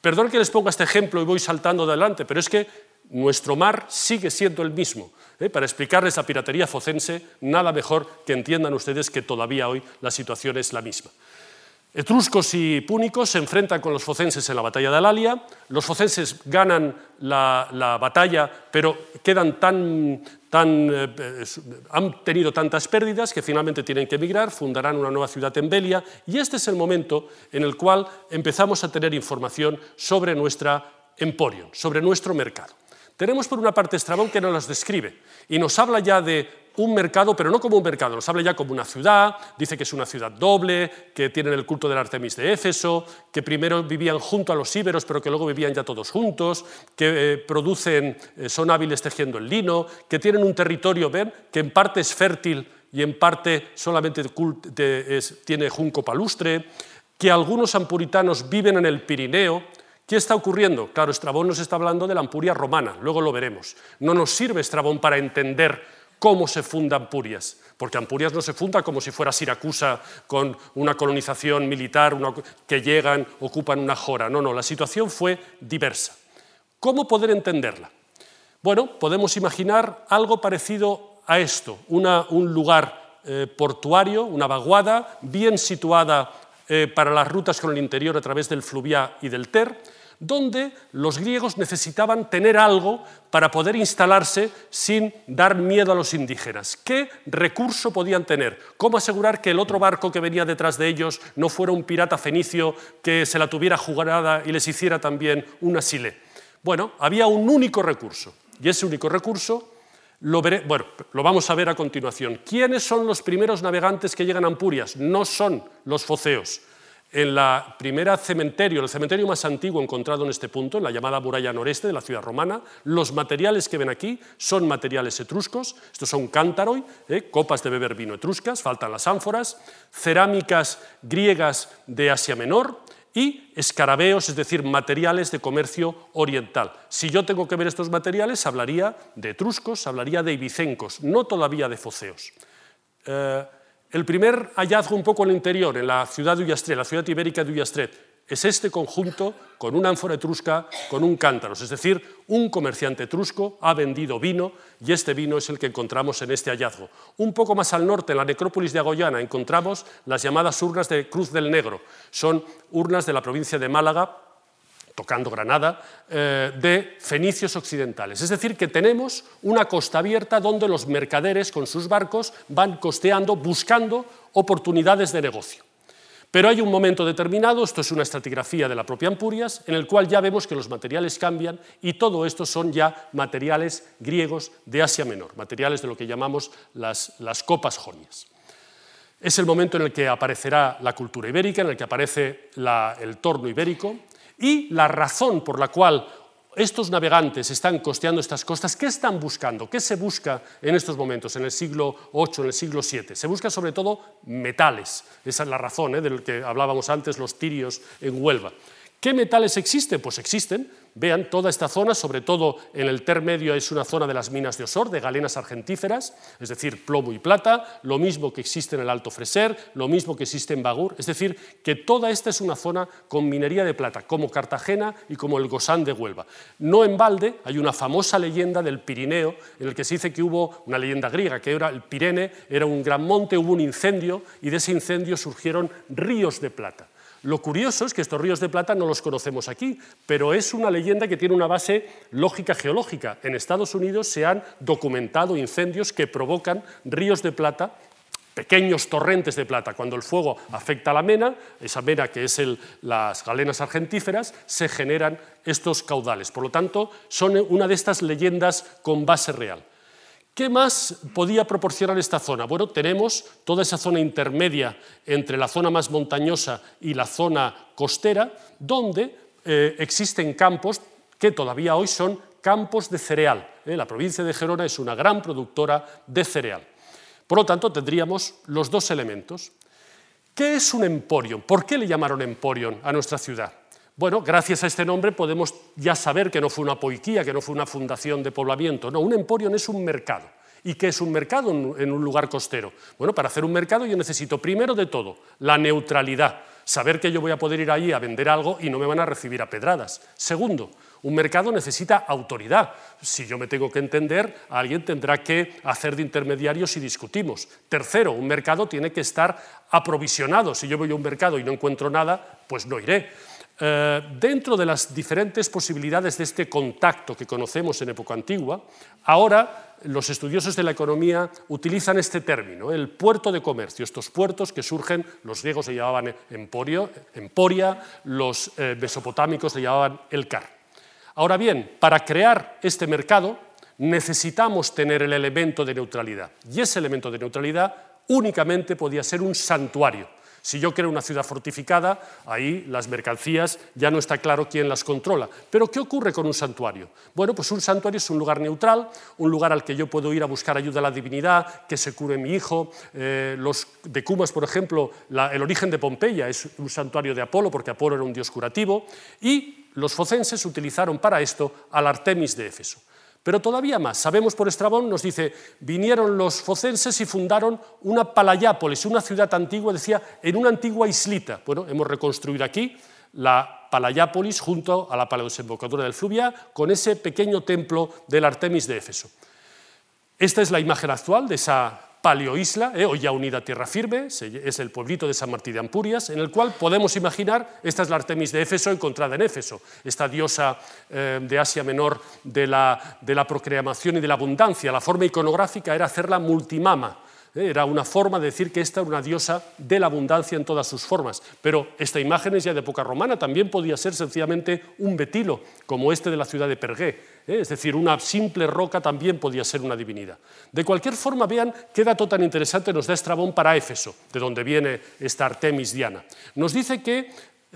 B: Perdón que les ponga este ejemplo y voy saltando adelante, pero es que nuestro mar sigue siendo el mismo. ¿eh? Para explicarles la piratería focense, nada mejor que entiendan ustedes que todavía hoy la situación es la misma. Etruscos y púnicos se enfrentan con los focenses en la batalla de Alalia. Los focenses ganan la, batalla, pero quedan tan, tan, eh, han tenido tantas pérdidas que finalmente tienen que emigrar, fundarán una nueva ciudad en Belia, y este es el momento en el cual empezamos a tener información sobre nuestra emporion, sobre nuestro mercado. Tenemos por una parte Estrabón que nos los describe y nos habla ya de un mercado, pero no como un mercado, nos habla ya como una ciudad, dice que es una ciudad doble, que tienen el culto del Artemis de Éfeso, que primero vivían junto a los íberos, pero que luego vivían ya todos juntos, que eh, producen, eh, son hábiles tejiendo el lino, que tienen un territorio, ven, que en parte es fértil y en parte solamente tiene junco palustre, que algunos ampuritanos viven en el Pirineo, ¿Qué está ocurriendo? Claro, Estrabón nos está hablando de la Ampuria romana, luego lo veremos. No nos sirve Estrabón para entender cómo se funda Ampurias, porque Ampurias no se funda como si fuera Siracusa con una colonización militar que llegan, ocupan una jora. No, no, la situación fue diversa. ¿Cómo poder entenderla? Bueno, podemos imaginar algo parecido a esto, un lugar eh, portuario, una vaguada, bien situada eh, para las rutas con el interior a través del Fluviá y del Ter, donde los griegos necesitaban tener algo para poder instalarse sin dar miedo a los indígenas. ¿Qué recurso podían tener? ¿Cómo asegurar que el otro barco que venía detrás de ellos no fuera un pirata fenicio que se la tuviera jugada y les hiciera también un asile? Bueno, había un único recurso, y ese único recurso lo, bueno, lo vamos a ver a continuación. ¿Quiénes son los primeros navegantes que llegan a Ampurias? No son los foceos en la primera cementerio, el cementerio más antiguo encontrado en este punto, en la llamada muralla noreste de la ciudad romana, los materiales que ven aquí son materiales etruscos, estos son cántaroi, ¿eh? copas de beber vino etruscas, faltan las ánforas, cerámicas griegas de Asia Menor y escarabeos, es decir, materiales de comercio oriental. Si yo tengo que ver estos materiales, hablaría de etruscos, hablaría de ibicencos, no todavía de foceos. Eh, el primer hallazgo un poco el interior, en la ciudad de Ullastret, la ciudad ibérica de Ullastret, es este conjunto con una ánfora etrusca, con un cántaro, es decir, un comerciante etrusco ha vendido vino y este vino es el que encontramos en este hallazgo. Un poco más al norte, en la necrópolis de Agoyana, encontramos las llamadas urnas de Cruz del Negro. Son urnas de la provincia de Málaga, tocando Granada, eh, de fenicios occidentales. Es decir, que tenemos una costa abierta donde los mercaderes con sus barcos van costeando, buscando oportunidades de negocio. Pero hay un momento determinado, esto es una estratigrafía de la propia Ampurias, en el cual ya vemos que los materiales cambian y todo esto son ya materiales griegos de Asia Menor, materiales de lo que llamamos las, copas jonias. Es el momento en el que aparecerá la cultura ibérica, en el que aparece el torno ibérico, y la razón por la cual estos navegantes están costeando estas costas, ¿qué están buscando? ¿Qué se busca en estos momentos, en el siglo VIII, en el siglo VII? Se busca sobre todo metales. Esa es la razón ¿eh? del que hablábamos antes, los tirios en Huelva. ¿Qué metales existen? Pues existen. Vean, toda esta zona, sobre todo en el Ter Medio, es una zona de las minas de Osor, de galenas argentíferas, es decir, plomo y plata, lo mismo que existe en el Alto Freser, lo mismo que existe en Bagur, es decir, que toda esta es una zona con minería de plata, como Cartagena y como el Gosán de Huelva. No en balde, hay una famosa leyenda del Pirineo, en el que se dice que hubo una leyenda griega, que era el Pirene, era un gran monte, hubo un incendio, y de ese incendio surgieron ríos de plata. Lo curioso es que estos ríos de plata no los conocemos aquí, pero es una leyenda que tiene una base lógica geológica. En Estados Unidos se han documentado incendios que provocan ríos de plata pequeños torrentes de plata. Cuando el fuego afecta a la mena, esa mena que es las galenas argentíferas, se generan estos caudales. Por lo tanto, son una de estas leyendas con base real. ¿Qué más podía proporcionar esta zona? Bueno, tenemos toda esa zona intermedia entre la zona más montañosa y la zona costera, donde eh, existen campos que todavía hoy son campos de cereal. ¿eh? La provincia de Gerona es una gran productora de cereal. Por lo tanto, tendríamos los dos elementos. ¿Qué es un emporion? ¿Por qué le llamaron emporion a nuestra ciudad? Bueno, gracias a este nombre podemos ya saber que no fue una poiquía, que no fue una fundación de poblamiento. No, un emporium es un mercado. ¿Y qué es un mercado en un lugar costero? Bueno, para hacer un mercado yo necesito primero de todo la neutralidad, saber que yo voy a poder ir allí a vender algo y no me van a recibir a pedradas. Segundo, un mercado necesita autoridad. Si yo me tengo que entender, alguien tendrá que hacer de intermediario si discutimos. Tercero, un mercado tiene que estar aprovisionado. Si yo voy a un mercado y no encuentro nada, pues no iré. Eh, dentro de las diferentes posibilidades de este contacto que conocemos en época antigua, ahora los estudiosos de la economía utilizan este término, el puerto de comercio, estos puertos que surgen, los griegos le llamaban emporio, emporia, los eh, mesopotámicos le llamaban el car. Ahora bien, para crear este mercado necesitamos tener el elemento de neutralidad, y ese elemento de neutralidad únicamente podía ser un santuario si yo creo una ciudad fortificada, ahí las mercancías ya no está claro quién las controla. Pero ¿qué ocurre con un santuario? Bueno, pues un santuario es un lugar neutral, un lugar al que yo puedo ir a buscar ayuda a la divinidad, que se cure mi hijo. Eh, los decumas, por ejemplo, el origen de Pompeya es un santuario de Apolo, porque Apolo era un dios curativo, y los focenses utilizaron para esto al Artemis de Éfeso. Pero todavía más, sabemos por Estrabón, nos dice, vinieron los focenses y fundaron una Palayápolis, una ciudad antigua, decía, en una antigua islita. Bueno, hemos reconstruido aquí la Palayápolis junto a la paleodesembocadura del Fluvia, con ese pequeño templo del Artemis de Éfeso. Esta es la imagen actual de esa paleoisla, eh, hoy ya unida a tierra firme, es el pueblito de San Martín de Ampurias, en el cual podemos imaginar, esta es la Artemis de Éfeso encontrada en Éfeso, esta diosa eh, de Asia Menor de la, de y de la abundancia. La forma iconográfica era hacerla multimama, ¿eh? Era una forma de decir que esta era una diosa de la abundancia en todas sus formas. Pero esta imagen es ya de época romana, también podía ser sencillamente un betilo, como este de la ciudad de Pergué. ¿Eh? Es decir, una simple roca también podía ser una divinidad. De cualquier forma, vean qué dato tan interesante nos da Estrabón para Éfeso, de donde viene esta Artemis Diana. Nos dice que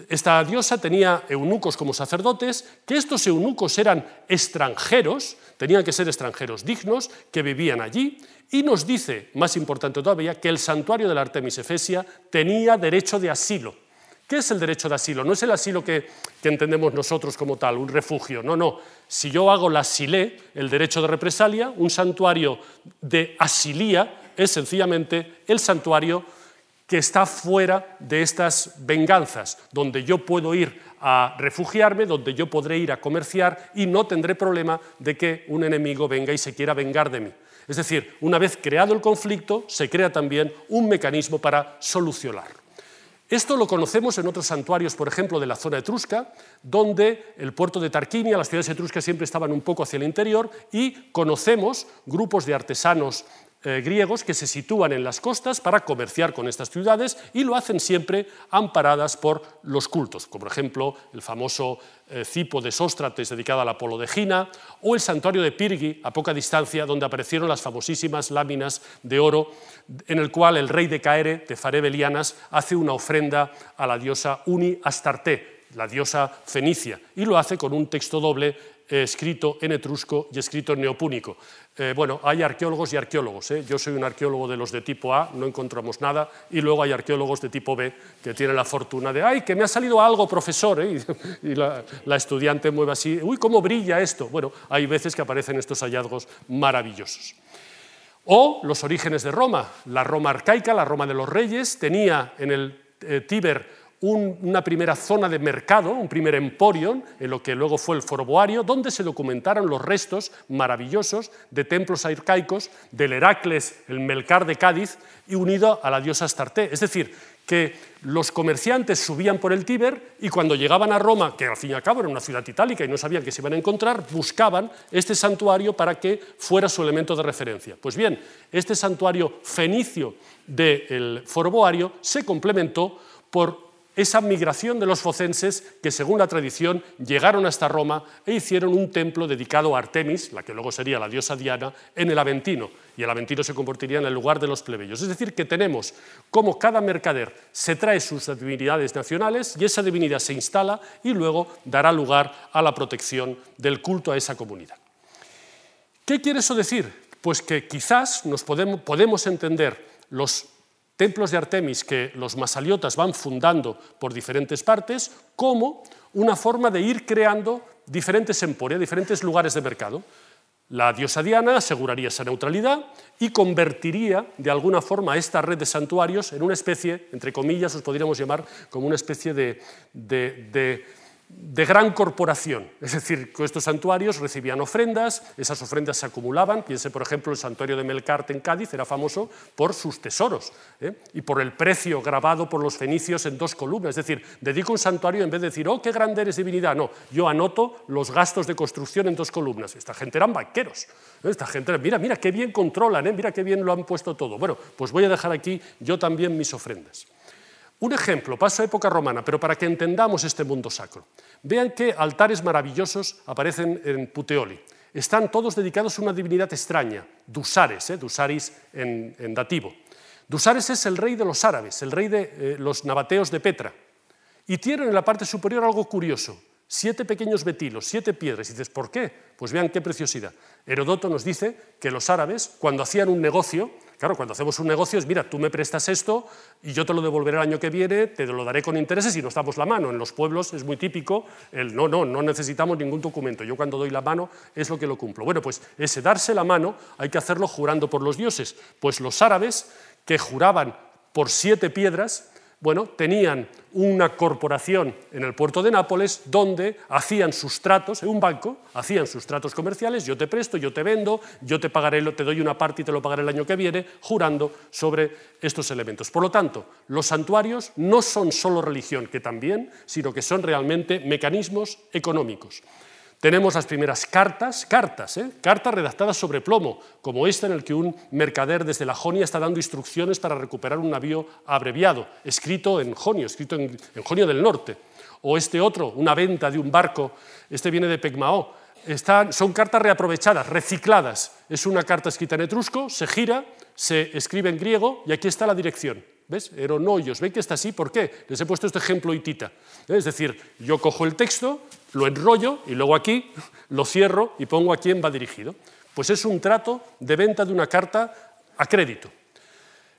B: esta diosa tenía eunucos como sacerdotes, que estos eunucos eran extranjeros, tenían que ser extranjeros dignos, que vivían allí, y nos dice, más importante todavía, que el santuario de la Artemis Efesia tenía derecho de asilo. ¿Qué es el derecho de asilo? No es el asilo que, entendemos nosotros como tal, un refugio, no, no. Si yo hago la asilé, el derecho de represalia, un santuario de asilía es sencillamente el santuario que está fuera de estas venganzas, donde yo puedo ir a refugiarme, donde yo podré ir a comerciar y no tendré problema de que un enemigo venga y se quiera vengar de mí. Es decir, una vez creado el conflicto, se crea también un mecanismo para solucionarlo. Esto lo conocemos en otros santuarios, por ejemplo, de la zona etrusca, donde el puerto de Tarquinia, las ciudades etruscas siempre estaban un poco hacia el interior, y conocemos grupos de artesanos eh, griegos que se sitúan en las costas para comerciar con estas ciudades y lo hacen siempre amparadas por los cultos, como por ejemplo el famoso eh, cipo de Sóstrates dedicado al Apolo de Gina o el santuario de Pirgi a poca distancia donde aparecieron las famosísimas láminas de oro en el cual el rey de Caere, Tefaré Belianas, hace una ofrenda a la diosa Uni Astarte, la diosa fenicia, y lo hace con un texto doble eh, escrito en etrusco y escrito en neopúnico. Eh, bueno, hay arqueólogos y arqueólogos. ¿eh? Yo soy un arqueólogo de los de tipo A, no encontramos nada, y luego hay arqueólogos de tipo B que tienen la fortuna de, ay, que me ha salido algo, profesor, <laughs> y, la, la, estudiante mueve así, uy, cómo brilla esto. Bueno, hay veces que aparecen estos hallazgos maravillosos. O los orígenes de Roma. La Roma arcaica, la Roma de los reyes, tenía en el Tíber una primera zona de mercado, un primer emporion, en lo que luego fue el foroboario, donde se documentaron los restos maravillosos de templos arcaicos del Heracles, el Melcar de Cádiz, y unido a la diosa Astarte. Es decir, que los comerciantes subían por el Tíber y cuando llegaban a Roma, que al fin y al cabo era una ciudad itálica y no sabían que se iban a encontrar, buscaban este santuario para que fuera su elemento de referencia. Pues bien, este santuario fenicio del foroboario se complementó por esa migración de los focenses que, según la tradición, llegaron hasta Roma e hicieron un templo dedicado a Artemis, la que luego sería la diosa Diana, en el Aventino, y el Aventino se convertiría en el lugar de los plebeyos. Es decir, que tenemos como cada mercader se trae sus divinidades nacionales y esa divinidad se instala y luego dará lugar a la protección del culto a esa comunidad. ¿Qué quiere eso decir? Pues que quizás nos podemos, podemos entender los templos de Artemis que los masaliotas van fundando por diferentes partes, como una forma de ir creando diferentes emporios, diferentes lugares de mercado. La diosa Diana aseguraría esa neutralidad y convertiría de alguna forma esta red de santuarios en una especie, entre comillas, os podríamos llamar como una especie de, de de gran corporación, es decir, que estos santuarios recibían ofrendas, esas ofrendas se acumulaban, piense por ejemplo el santuario de Melcarte en Cádiz, era famoso por sus tesoros ¿eh? y por el precio grabado por los fenicios en dos columnas, es decir, dedico un santuario en vez de decir, oh, qué grande eres divinidad, no, yo anoto los gastos de construcción en dos columnas, esta gente eran banqueros, ¿eh? esta gente, mira, mira, qué bien controlan, ¿eh? mira qué bien lo han puesto todo, bueno, pues voy a dejar aquí yo también mis ofrendas. Un ejemplo, paso a época romana, pero para que entendamos este mundo sacro. Vean qué altares maravillosos aparecen en Puteoli. Están todos dedicados a una divinidad extraña, Dusares, ¿eh? Dusaris en, dativo. Dusares es el rey de los árabes, el rey de eh, los nabateos de Petra. Y tienen en la parte superior algo curioso, siete pequeños betilos, siete piedras. Y dices, ¿por qué? Pues vean qué preciosidad. Herodoto nos dice que los árabes, cuando hacían un negocio, Claro, cuando hacemos un negocio es, mira, tú me prestas esto y yo te lo devolveré el año que viene, te lo daré con intereses y nos damos la mano. En los pueblos es muy típico el no, no, no necesitamos ningún documento. Yo cuando doy la mano es lo que lo cumplo. Bueno, pues ese darse la mano hay que hacerlo jurando por los dioses. Pues los árabes que juraban por siete piedras, bueno, tenían una corporación en el puerto de Nápoles donde hacían sus tratos, en un banco, hacían sus tratos comerciales, yo te presto, yo te vendo, yo te pagaré, te doy una parte y te lo pagaré el año que viene, jurando sobre estos elementos. Por lo tanto, los santuarios no son solo religión, que también, sino que son realmente mecanismos económicos. Tenemos las primeras cartas, cartas, ¿eh? cartas redactadas sobre plomo, como esta en el que un mercader desde la Jonia está dando instrucciones para recuperar un navío abreviado, escrito en Jonio, escrito en, Jonio del Norte. O este otro, una venta de un barco, este viene de Pegmao. son cartas reaprovechadas, recicladas. Es una carta escrita en etrusco, se gira, se escribe en griego y aquí está la dirección. ¿Ves? Eronoios. ¿Veis que está así? ¿Por qué? Les he puesto este ejemplo hitita. Es decir, yo cojo el texto, lo enrollo y luego aquí lo cierro y pongo a quién va dirigido. Pues es un trato de venta de una carta a crédito.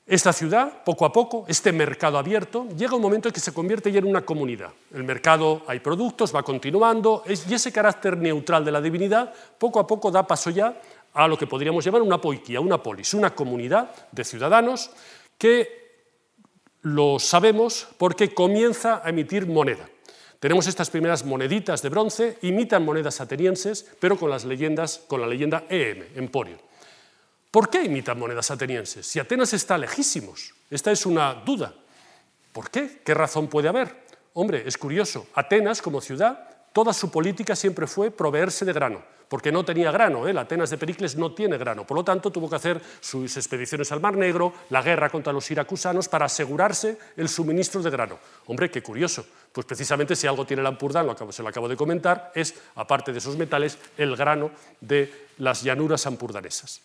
B: Esta ciudad, poco a poco, este mercado abierto, llega un momento en que se convierte ya en una comunidad. El mercado, hay productos, va continuando, y ese carácter neutral de la divinidad, poco a poco da paso ya a lo que podríamos llamar una poiquía, una polis, una comunidad de ciudadanos que lo sabemos porque comienza a emitir moneda. Tenemos estas primeras moneditas de bronce, imitan monedas atenienses, pero con las leyendas, con la leyenda EM, Emporio. ¿Por qué imitan monedas atenienses? Si Atenas está lejísimos, esta es una duda. ¿Por qué? ¿Qué razón puede haber? Hombre, es curioso, Atenas como ciudad, toda su política siempre fue proveerse de grano porque no tenía grano. ¿eh? La Atenas de Pericles no tiene grano. Por lo tanto, tuvo que hacer sus expediciones al Mar Negro, la guerra contra los iracusanos, para asegurarse el suministro de grano. Hombre, qué curioso. Pues precisamente si algo tiene el Ampurdán, se lo acabo de comentar, es, aparte de esos metales, el grano de las llanuras ampurdanesas.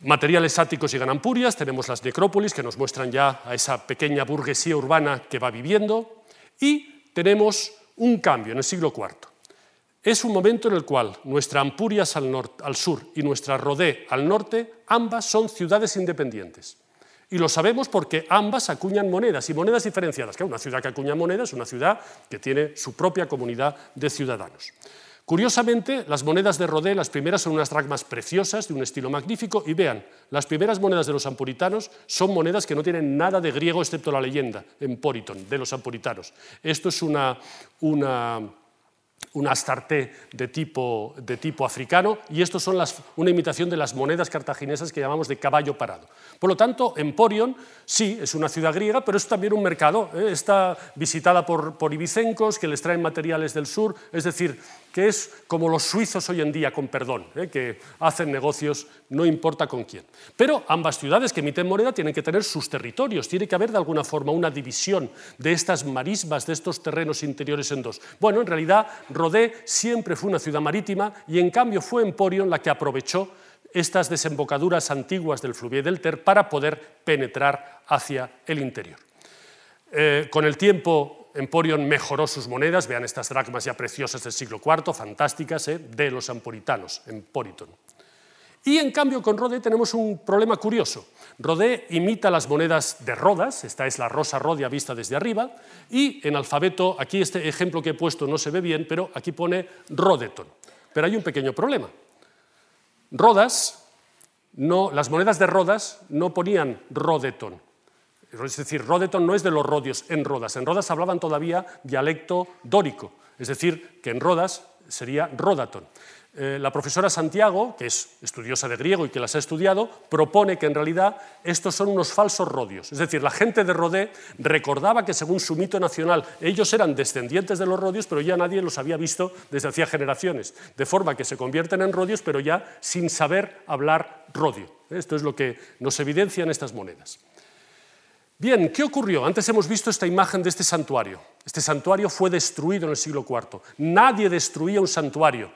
B: Materiales áticos y ganampurias, tenemos las necrópolis que nos muestran ya a esa pequeña burguesía urbana que va viviendo, y tenemos un cambio en el siglo IV. Es un momento en el cual nuestra Ampurias al, al sur y nuestra Rodé al norte, ambas son ciudades independientes. Y lo sabemos porque ambas acuñan monedas y monedas diferenciadas. Que una ciudad que acuña monedas es una ciudad que tiene su propia comunidad de ciudadanos. Curiosamente, las monedas de Rodé, las primeras son unas dracmas preciosas, de un estilo magnífico, y vean, las primeras monedas de los ampuritanos son monedas que no tienen nada de griego excepto la leyenda, Emporiton, de los ampuritanos. Esto es una, una un astarté de tipo, de tipo africano, y esto son una imitación de las monedas cartaginesas que llamamos de caballo parado. Por lo tanto, Emporion sí, es una ciudad griega, pero es también un mercado. ¿eh? Está visitada por, por ibicencos que les traen materiales del sur, es decir, que es como los suizos hoy en día, con perdón, ¿eh? que hacen negocios no importa con quién. Pero ambas ciudades que emiten moneda tienen que tener sus territorios, tiene que haber de alguna forma una división de estas marismas, de estos terrenos interiores en dos. Bueno, en realidad Rodé siempre fue una ciudad marítima y en cambio fue Emporion la que aprovechó estas desembocaduras antiguas del Fluvié del Ter para poder penetrar hacia el interior. Eh, con el tiempo Emporion mejoró sus monedas, vean estas dracmas ya preciosas del siglo IV, fantásticas, ¿eh? de los amporitanos, Emporiton. Y en cambio con Rodé tenemos un problema curioso. Rodé imita las monedas de Rodas, esta es la rosa rodia vista desde arriba, y en alfabeto, aquí este ejemplo que he puesto no se ve bien, pero aquí pone Rodeton. Pero hay un pequeño problema. Rodas, no, las monedas de Rodas no ponían Rodeton. Es decir, Rodeton no es de los rodios en Rodas. En Rodas hablaban todavía dialecto dórico, es decir, que en Rodas sería Rodaton. Eh, la profesora Santiago, que es estudiosa de griego y que las ha estudiado, propone que en realidad estos son unos falsos rodios. Es decir, la gente de Rodé recordaba que según su mito nacional ellos eran descendientes de los rodios, pero ya nadie los había visto desde hacía generaciones. De forma que se convierten en rodios, pero ya sin saber hablar rodio. Esto es lo que nos evidencia en estas monedas. Bien, ¿qué ocurrió? Antes hemos visto esta imagen de este santuario. Este santuario fue destruido en el siglo IV. Nadie destruía un santuario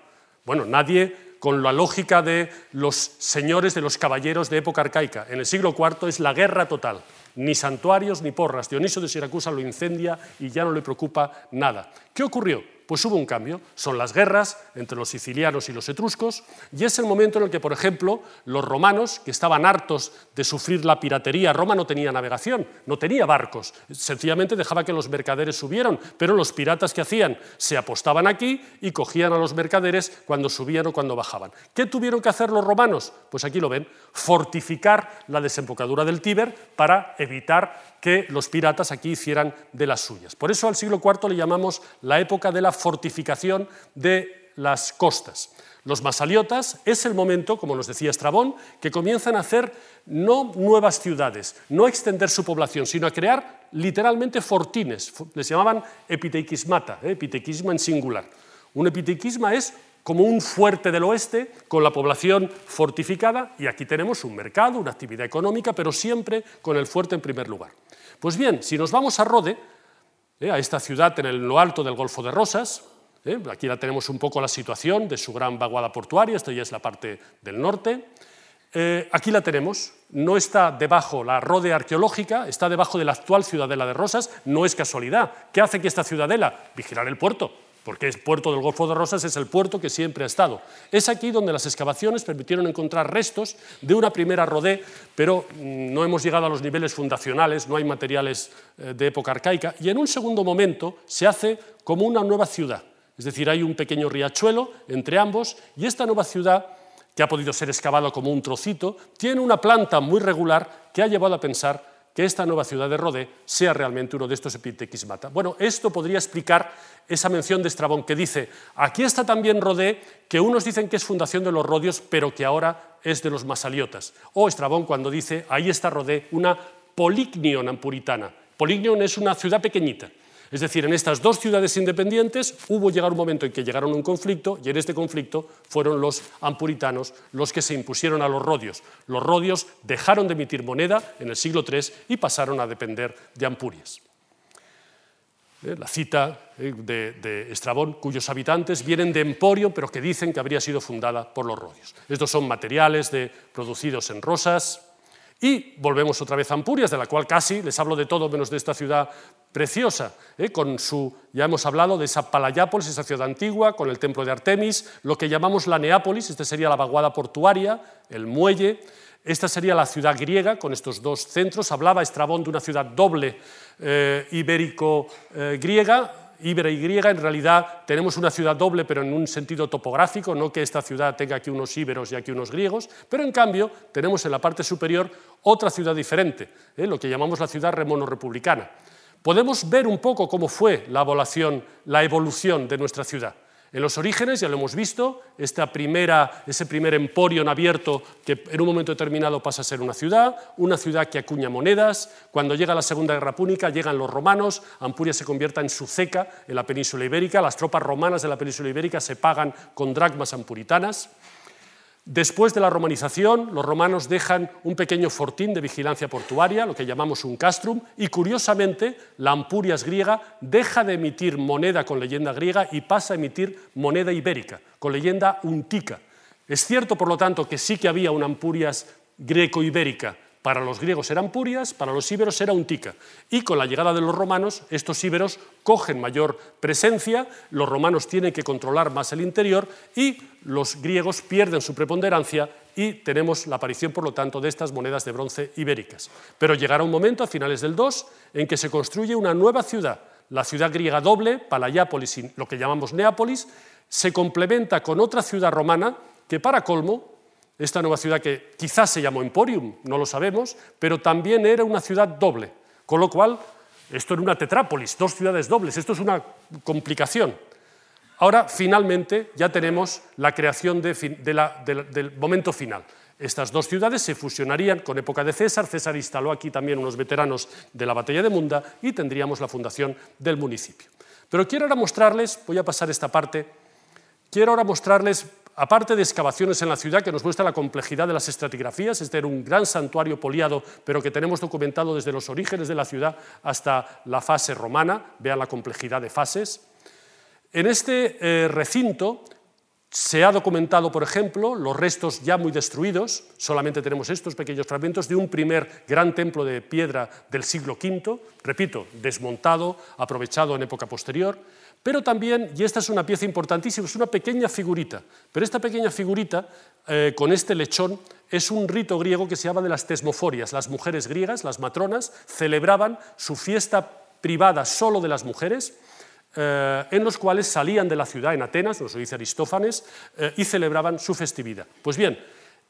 B: bueno, nadie con la lógica de los señores, de los caballeros de época arcaica. En el siglo IV es la guerra total. Ni santuarios ni porras. Dioniso de Siracusa lo incendia y ya no le preocupa nada. ¿Qué ocurrió? Pues hubo un cambio, son las guerras entre los sicilianos y los etruscos, y es el momento en el que, por ejemplo, los romanos, que estaban hartos de sufrir la piratería, Roma no tenía navegación, no tenía barcos, sencillamente dejaba que los mercaderes subieran, pero los piratas que hacían se apostaban aquí y cogían a los mercaderes cuando subían o cuando bajaban. ¿Qué tuvieron que hacer los romanos? Pues aquí lo ven, fortificar la desembocadura del Tíber para evitar que los piratas aquí hicieran de las suyas. Por eso al siglo IV le llamamos la época de la fortificación de las costas. Los masaliotas es el momento, como nos decía Estrabón, que comienzan a hacer no nuevas ciudades, no a extender su población, sino a crear literalmente fortines. Les llamaban epitequismata, ¿eh? epitequisma en singular. Un epitequisma es como un fuerte del oeste con la población fortificada y aquí tenemos un mercado, una actividad económica, pero siempre con el fuerte en primer lugar. Pues bien, si nos vamos a Rode, eh, a esta ciudad en lo alto del Golfo de Rosas, eh, aquí la tenemos un poco la situación de su gran vaguada portuaria, esto ya es la parte del norte, eh, aquí la tenemos, no está debajo la Rode arqueológica, está debajo de la actual ciudadela de Rosas, no es casualidad. ¿Qué hace que esta ciudadela? Vigilar el puerto porque el puerto del Golfo de Rosas es el puerto que siempre ha estado. Es aquí donde las excavaciones permitieron encontrar restos de una primera rodé, pero mm, no hemos llegado a los niveles fundacionales, no hay materiales eh, de época arcaica, y en un segundo momento se hace como una nueva ciudad. Es decir, hay un pequeño riachuelo entre ambos, y esta nueva ciudad, que ha podido ser excavada como un trocito, tiene una planta muy regular que ha llevado a pensar que esta nueva ciudad de Rodé sea realmente uno de estos epitequismata. Bueno, esto podría explicar esa mención de Estrabón que dice, aquí está también Rodé, que unos dicen que es fundación de los rodios, pero que ahora es de los masaliotas. O Estrabón cuando dice, ahí está Rodé, una polignion ampuritana. Polignion es una ciudad pequeñita, es decir, en estas dos ciudades independientes hubo llegar un momento en que llegaron a un conflicto y en este conflicto fueron los ampuritanos los que se impusieron a los rodios. Los rodios dejaron de emitir moneda en el siglo III y pasaron a depender de Ampurias. Eh, la cita eh, de, Estrabón, cuyos habitantes vienen de Emporio, pero que dicen que habría sido fundada por los rodios. Estos son materiales producidos en rosas, y volvemos otra vez a Ampurias, de la cual casi les hablo de todo menos de esta ciudad preciosa, ¿eh? con su, ya hemos hablado de esa Palayápolis, esa ciudad antigua, con el templo de Artemis, lo que llamamos la Neápolis, esta sería la vaguada portuaria, el muelle, esta sería la ciudad griega, con estos dos centros, hablaba Estrabón de una ciudad doble eh, ibérico-griega, eh, Ibera y griega, en realidad tenemos una ciudad doble, pero en un sentido topográfico, no que esta ciudad tenga aquí unos íberos y aquí unos griegos, pero en cambio tenemos en la parte superior otra ciudad diferente, ¿eh? lo que llamamos la ciudad remono-republicana. Podemos ver un poco cómo fue la la evolución de nuestra ciudad. En los orígenes, ya lo hemos visto, ese primer emporio abierto que en un momento determinado pasa a ser una ciudad, una ciudad que acuña monedas. Cuando llega la Segunda Guerra Púnica, llegan los romanos, Ampuria se convierte en Suceca, en la península ibérica, las tropas romanas de la península ibérica se pagan con dracmas ampuritanas. Después de la romanización, los romanos dejan un pequeño fortín de vigilancia portuaria, lo que llamamos un castrum, y curiosamente la Ampurias griega deja de emitir moneda con leyenda griega y pasa a emitir moneda ibérica, con leyenda untica. Es cierto, por lo tanto, que sí que había una Ampurias greco-ibérica, Para los griegos eran purias, para los íberos era untica. Y con la llegada de los romanos, estos íberos cogen mayor presencia, los romanos tienen que controlar más el interior y los griegos pierden su preponderancia y tenemos la aparición, por lo tanto, de estas monedas de bronce ibéricas. Pero llegará un momento, a finales del 2, en que se construye una nueva ciudad, la ciudad griega doble, Palayápolis, lo que llamamos Neápolis, se complementa con otra ciudad romana que, para colmo, esta nueva ciudad que quizás se llamó Emporium, no lo sabemos, pero también era una ciudad doble, con lo cual esto era una tetrápolis, dos ciudades dobles, esto es una complicación. Ahora, finalmente, ya tenemos la creación del momento final. Estas dos ciudades se fusionarían con época de César, César instaló aquí también unos veteranos de la batalla de Munda y tendríamos la fundación del municipio. Pero quiero ahora mostrarles, voy a pasar esta parte, quiero ahora mostrarles aparte de excavaciones en la ciudad que nos muestra la complejidad de las estratigrafías, este era un gran santuario poliado, pero que tenemos documentado desde los orígenes de la ciudad hasta la fase romana, vean la complejidad de fases. En este eh, recinto se ha documentado, por ejemplo, los restos ya muy destruidos, solamente tenemos estos pequeños fragmentos de un primer gran templo de piedra del siglo V, repito, desmontado, aprovechado en época posterior. Pero también, y esta es una pieza importantísima, es una pequeña figurita, pero esta pequeña figurita eh, con este lechón es un rito griego que se llama de las tesmoforias. Las mujeres griegas, las matronas, celebraban su fiesta privada solo de las mujeres, eh, en los cuales salían de la ciudad en Atenas, nos lo dice Aristófanes, eh, y celebraban su festividad. Pues bien,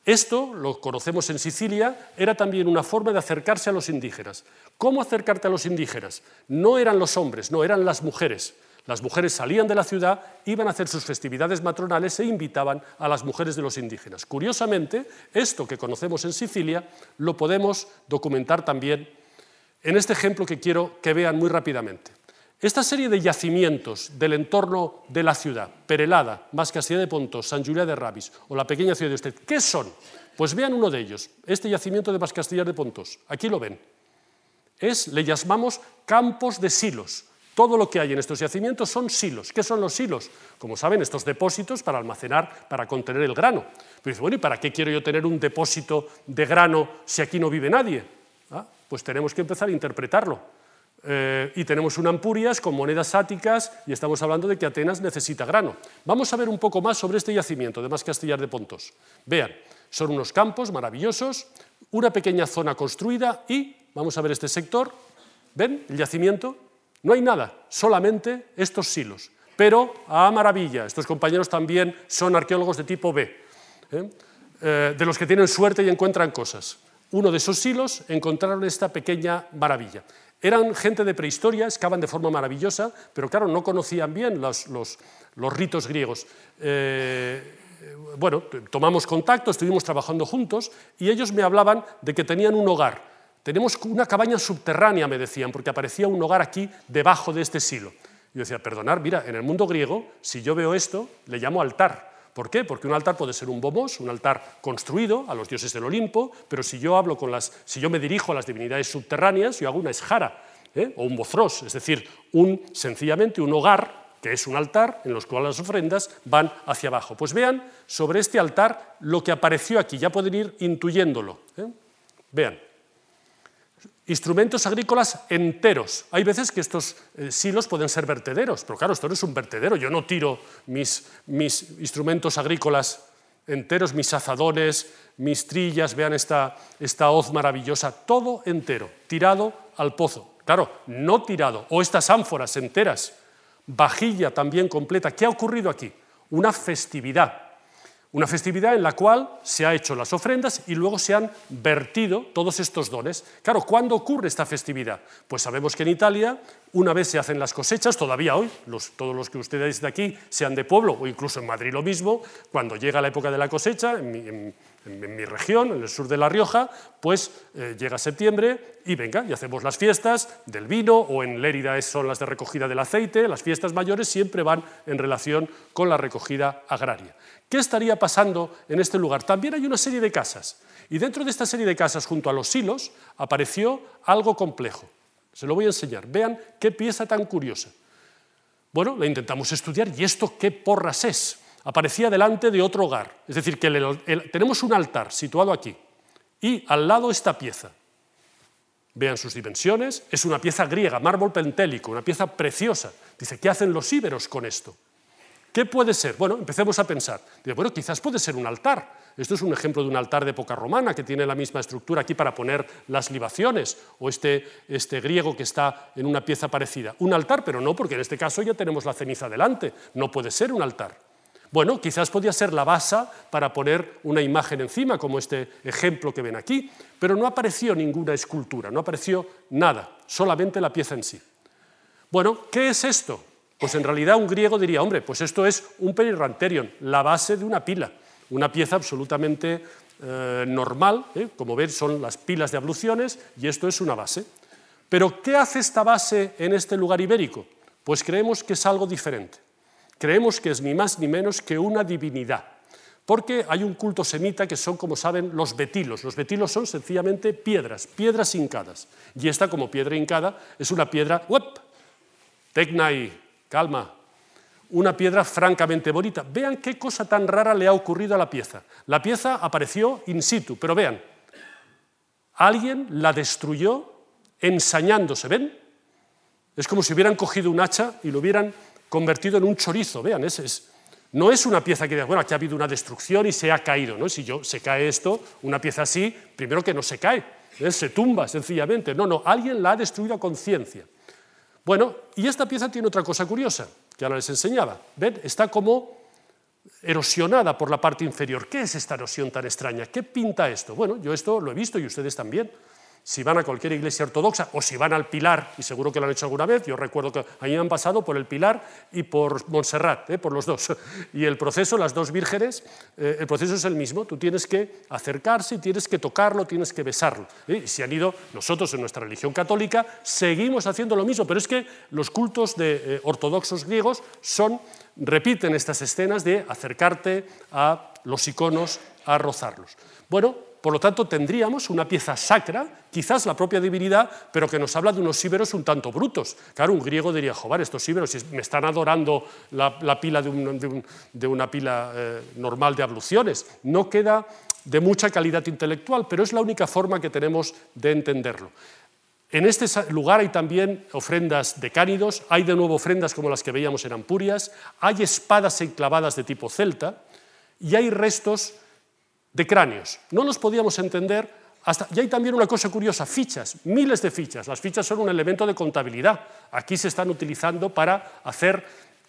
B: esto, lo conocemos en Sicilia, era también una forma de acercarse a los indígenas. ¿Cómo acercarte a los indígenas? No eran los hombres, no, eran las mujeres. Las mujeres salían de la ciudad, iban a hacer sus festividades matronales e invitaban a las mujeres de los indígenas. Curiosamente, esto que conocemos en Sicilia lo podemos documentar también en este ejemplo que quiero que vean muy rápidamente. Esta serie de yacimientos del entorno de la ciudad, Perelada, más Castilla de Pontos, San Julián de Rabis o la pequeña ciudad de usted, ¿qué son? Pues vean uno de ellos, este yacimiento de Castilla de Pontos. Aquí lo ven. Es, le llamamos campos de silos. Todo lo que hay en estos yacimientos son silos. ¿Qué son los silos? Como saben, estos depósitos para almacenar, para contener el grano. Pero dice, bueno, ¿y para qué quiero yo tener un depósito de grano si aquí no vive nadie? Ah, pues tenemos que empezar a interpretarlo. Eh, y tenemos una Ampurias con monedas áticas y estamos hablando de que Atenas necesita grano. Vamos a ver un poco más sobre este yacimiento de Más Castillar de Pontos. Vean, son unos campos maravillosos, una pequeña zona construida y, vamos a ver este sector, ¿ven el yacimiento? No hay nada, solamente estos silos. Pero, a maravilla, estos compañeros también son arqueólogos de tipo B, ¿eh? Eh, de los que tienen suerte y encuentran cosas. Uno de esos silos encontraron esta pequeña maravilla. Eran gente de prehistoria, excavan de forma maravillosa, pero claro, no conocían bien los, ritos griegos. Eh, bueno, tomamos contacto, estuvimos trabajando juntos y ellos me hablaban de que tenían un hogar tenemos una cabaña subterránea, me decían, porque aparecía un hogar aquí debajo de este silo. Yo decía, perdonar, mira, en el mundo griego, si yo veo esto, le llamo altar. ¿Por qué? Porque un altar puede ser un bomos, un altar construido a los dioses del Olimpo, pero si yo hablo con las, si yo me dirijo a las divinidades subterráneas, yo hago una esjara ¿eh? o un bozros, es decir, un sencillamente un hogar que es un altar en los cuales las ofrendas van hacia abajo. Pues vean sobre este altar lo que apareció aquí, ya pueden ir intuyéndolo. ¿eh? Vean, instrumentos agrícolas enteros. Hay veces que estos eh, silos pueden ser vertederos, pero claro, esto no es un vertedero. Yo no tiro mis, instrumentos agrícolas enteros, mis azadones, mis trillas, vean esta, esta hoz maravillosa, todo entero, tirado al pozo. Claro, no tirado, o estas ánforas enteras, vajilla también completa. ¿Qué ha ocurrido aquí? Una festividad una festividad en la cual se han hecho las ofrendas y luego se han vertido todos estos dones. Claro, ¿cuándo ocurre esta festividad? Pues sabemos que en Italia, una vez se hacen las cosechas, todavía hoy, todos los que ustedes de aquí sean de pueblo o incluso en Madrid lo mismo, cuando llega la época de la cosecha, mi, región, en el sur de La Rioja, pues eh, llega septiembre y venga, y hacemos las fiestas del vino, o en Lérida son las de recogida del aceite, las fiestas mayores siempre van en relación con la recogida agraria. ¿Qué estaría pasando en este lugar? También hay una serie de casas. Y dentro de esta serie de casas, junto a los silos, apareció algo complejo. Se lo voy a enseñar. Vean qué pieza tan curiosa. Bueno, la intentamos estudiar y esto qué porras es. Aparecía delante de otro hogar. Es decir, que tenemos un altar situado aquí Y al lado esta pieza. Vean sus dimensiones, es una pieza griega, mármol pentélico, una pieza preciosa. Dice, ¿qué hacen los íberos con esto? ¿Qué puede ser? Bueno, empecemos a pensar. Dice, bueno, quizás puede ser un altar. Esto es un ejemplo de un altar de época romana que tiene la misma estructura aquí para poner las libaciones, o este, este griego que está en una pieza parecida. Un altar, pero no, porque en este caso ya tenemos la ceniza delante. No puede ser un altar. Bueno, quizás podía ser la base para poner una imagen encima, como este ejemplo que ven aquí, pero no apareció ninguna escultura, no apareció nada, solamente la pieza en sí. Bueno, ¿qué es esto? Pues en realidad un griego diría, hombre, pues esto es un perirranterion, la base de una pila, una pieza absolutamente eh, normal, ¿eh? como ven son las pilas de abluciones y esto es una base. Pero ¿qué hace esta base en este lugar ibérico? Pues creemos que es algo diferente. Creemos que es ni más ni menos que una divinidad, porque hay un culto semita que son, como saben, los betilos. Los betilos son sencillamente piedras, piedras hincadas. Y esta, como piedra hincada, es una piedra, ¡uep! Tecnai, calma, una piedra francamente bonita. Vean qué cosa tan rara le ha ocurrido a la pieza. La pieza apareció in situ, pero vean, alguien la destruyó ensañándose, ¿ven? Es como si hubieran cogido un hacha y lo hubieran convertido en un chorizo. Vean, no es una pieza que diga, bueno, aquí ha habido una destrucción y se ha caído. ¿no? Si yo, se cae esto, una pieza así, primero que no se cae, ¿eh? se tumba sencillamente. No, no, alguien la ha destruido a conciencia. Bueno, y esta pieza tiene otra cosa curiosa, que ahora les enseñaba. ¿Ven? Está como erosionada por la parte inferior. ¿Qué es esta erosión tan extraña? ¿Qué pinta esto? Bueno, yo esto lo he visto y ustedes también si van a cualquier iglesia ortodoxa o si van al Pilar, y seguro que lo han hecho alguna vez, yo recuerdo que ahí han pasado por el Pilar y por Montserrat, ¿eh? por los dos. <laughs> Y el proceso, las dos vírgenes, eh, el proceso es el mismo, tú tienes que acercarse, tienes que tocarlo, tienes que besarlo. ¿eh? Y si han ido, nosotros en nuestra religión católica seguimos haciendo lo mismo, pero es que los cultos de ortodoxos griegos son, repiten estas escenas de acercarte a los iconos, a rozarlos. Bueno, por lo tanto, tendríamos una pieza sacra, quizás la propia divinidad, pero que nos habla de unos íberos un tanto brutos. Claro, un griego diría, joder, estos íberos me están adorando la, pila de, una pila eh, normal de abluciones. No queda de mucha calidad intelectual, pero es la única forma que tenemos de entenderlo. En este lugar hay también ofrendas de cánidos, hay de nuevo ofrendas como las que veíamos en Ampurias, hay espadas enclavadas de tipo celta y hay restos de cráneos. No los podíamos entender hasta... Y hay también una cosa curiosa, fichas, miles de fichas. Las fichas son un elemento de contabilidad. Aquí se están utilizando para hacer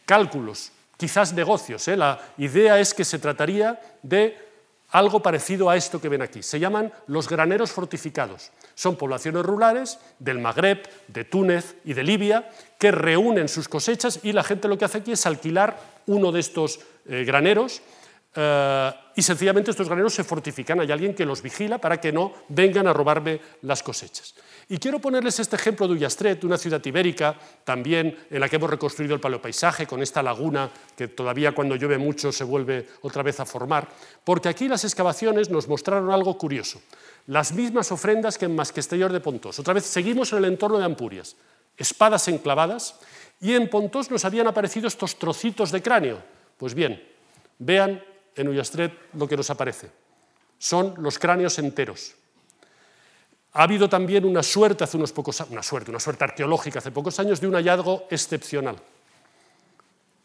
B: cálculos, quizás negocios. ¿eh? La idea es que se trataría de algo parecido a esto que ven aquí. Se llaman los graneros fortificados. Son poblaciones rurales del Magreb, de Túnez y de Libia que reúnen sus cosechas y la gente lo que hace aquí es alquilar uno de estos eh, graneros eh, y sencillamente estos graneros se fortifican, hay alguien que los vigila para que no vengan a robarme las cosechas. Y quiero ponerles este ejemplo de Ullastret, una ciudad ibérica, también en la que hemos reconstruido el paleopaisaje, con esta laguna que todavía cuando llueve mucho se vuelve otra vez a formar, porque aquí las excavaciones nos mostraron algo curioso. Las mismas ofrendas que en Masquestellor de Pontos. Otra vez seguimos en el entorno de Ampurias. Espadas enclavadas, y en Pontos nos habían aparecido estos trocitos de cráneo. Pues bien, vean en Ullastret lo que nos aparece. Son los cráneos enteros. Ha habido también una suerte hace unos pocos una suerte, una suerte arqueológica hace pocos años de un hallazgo excepcional.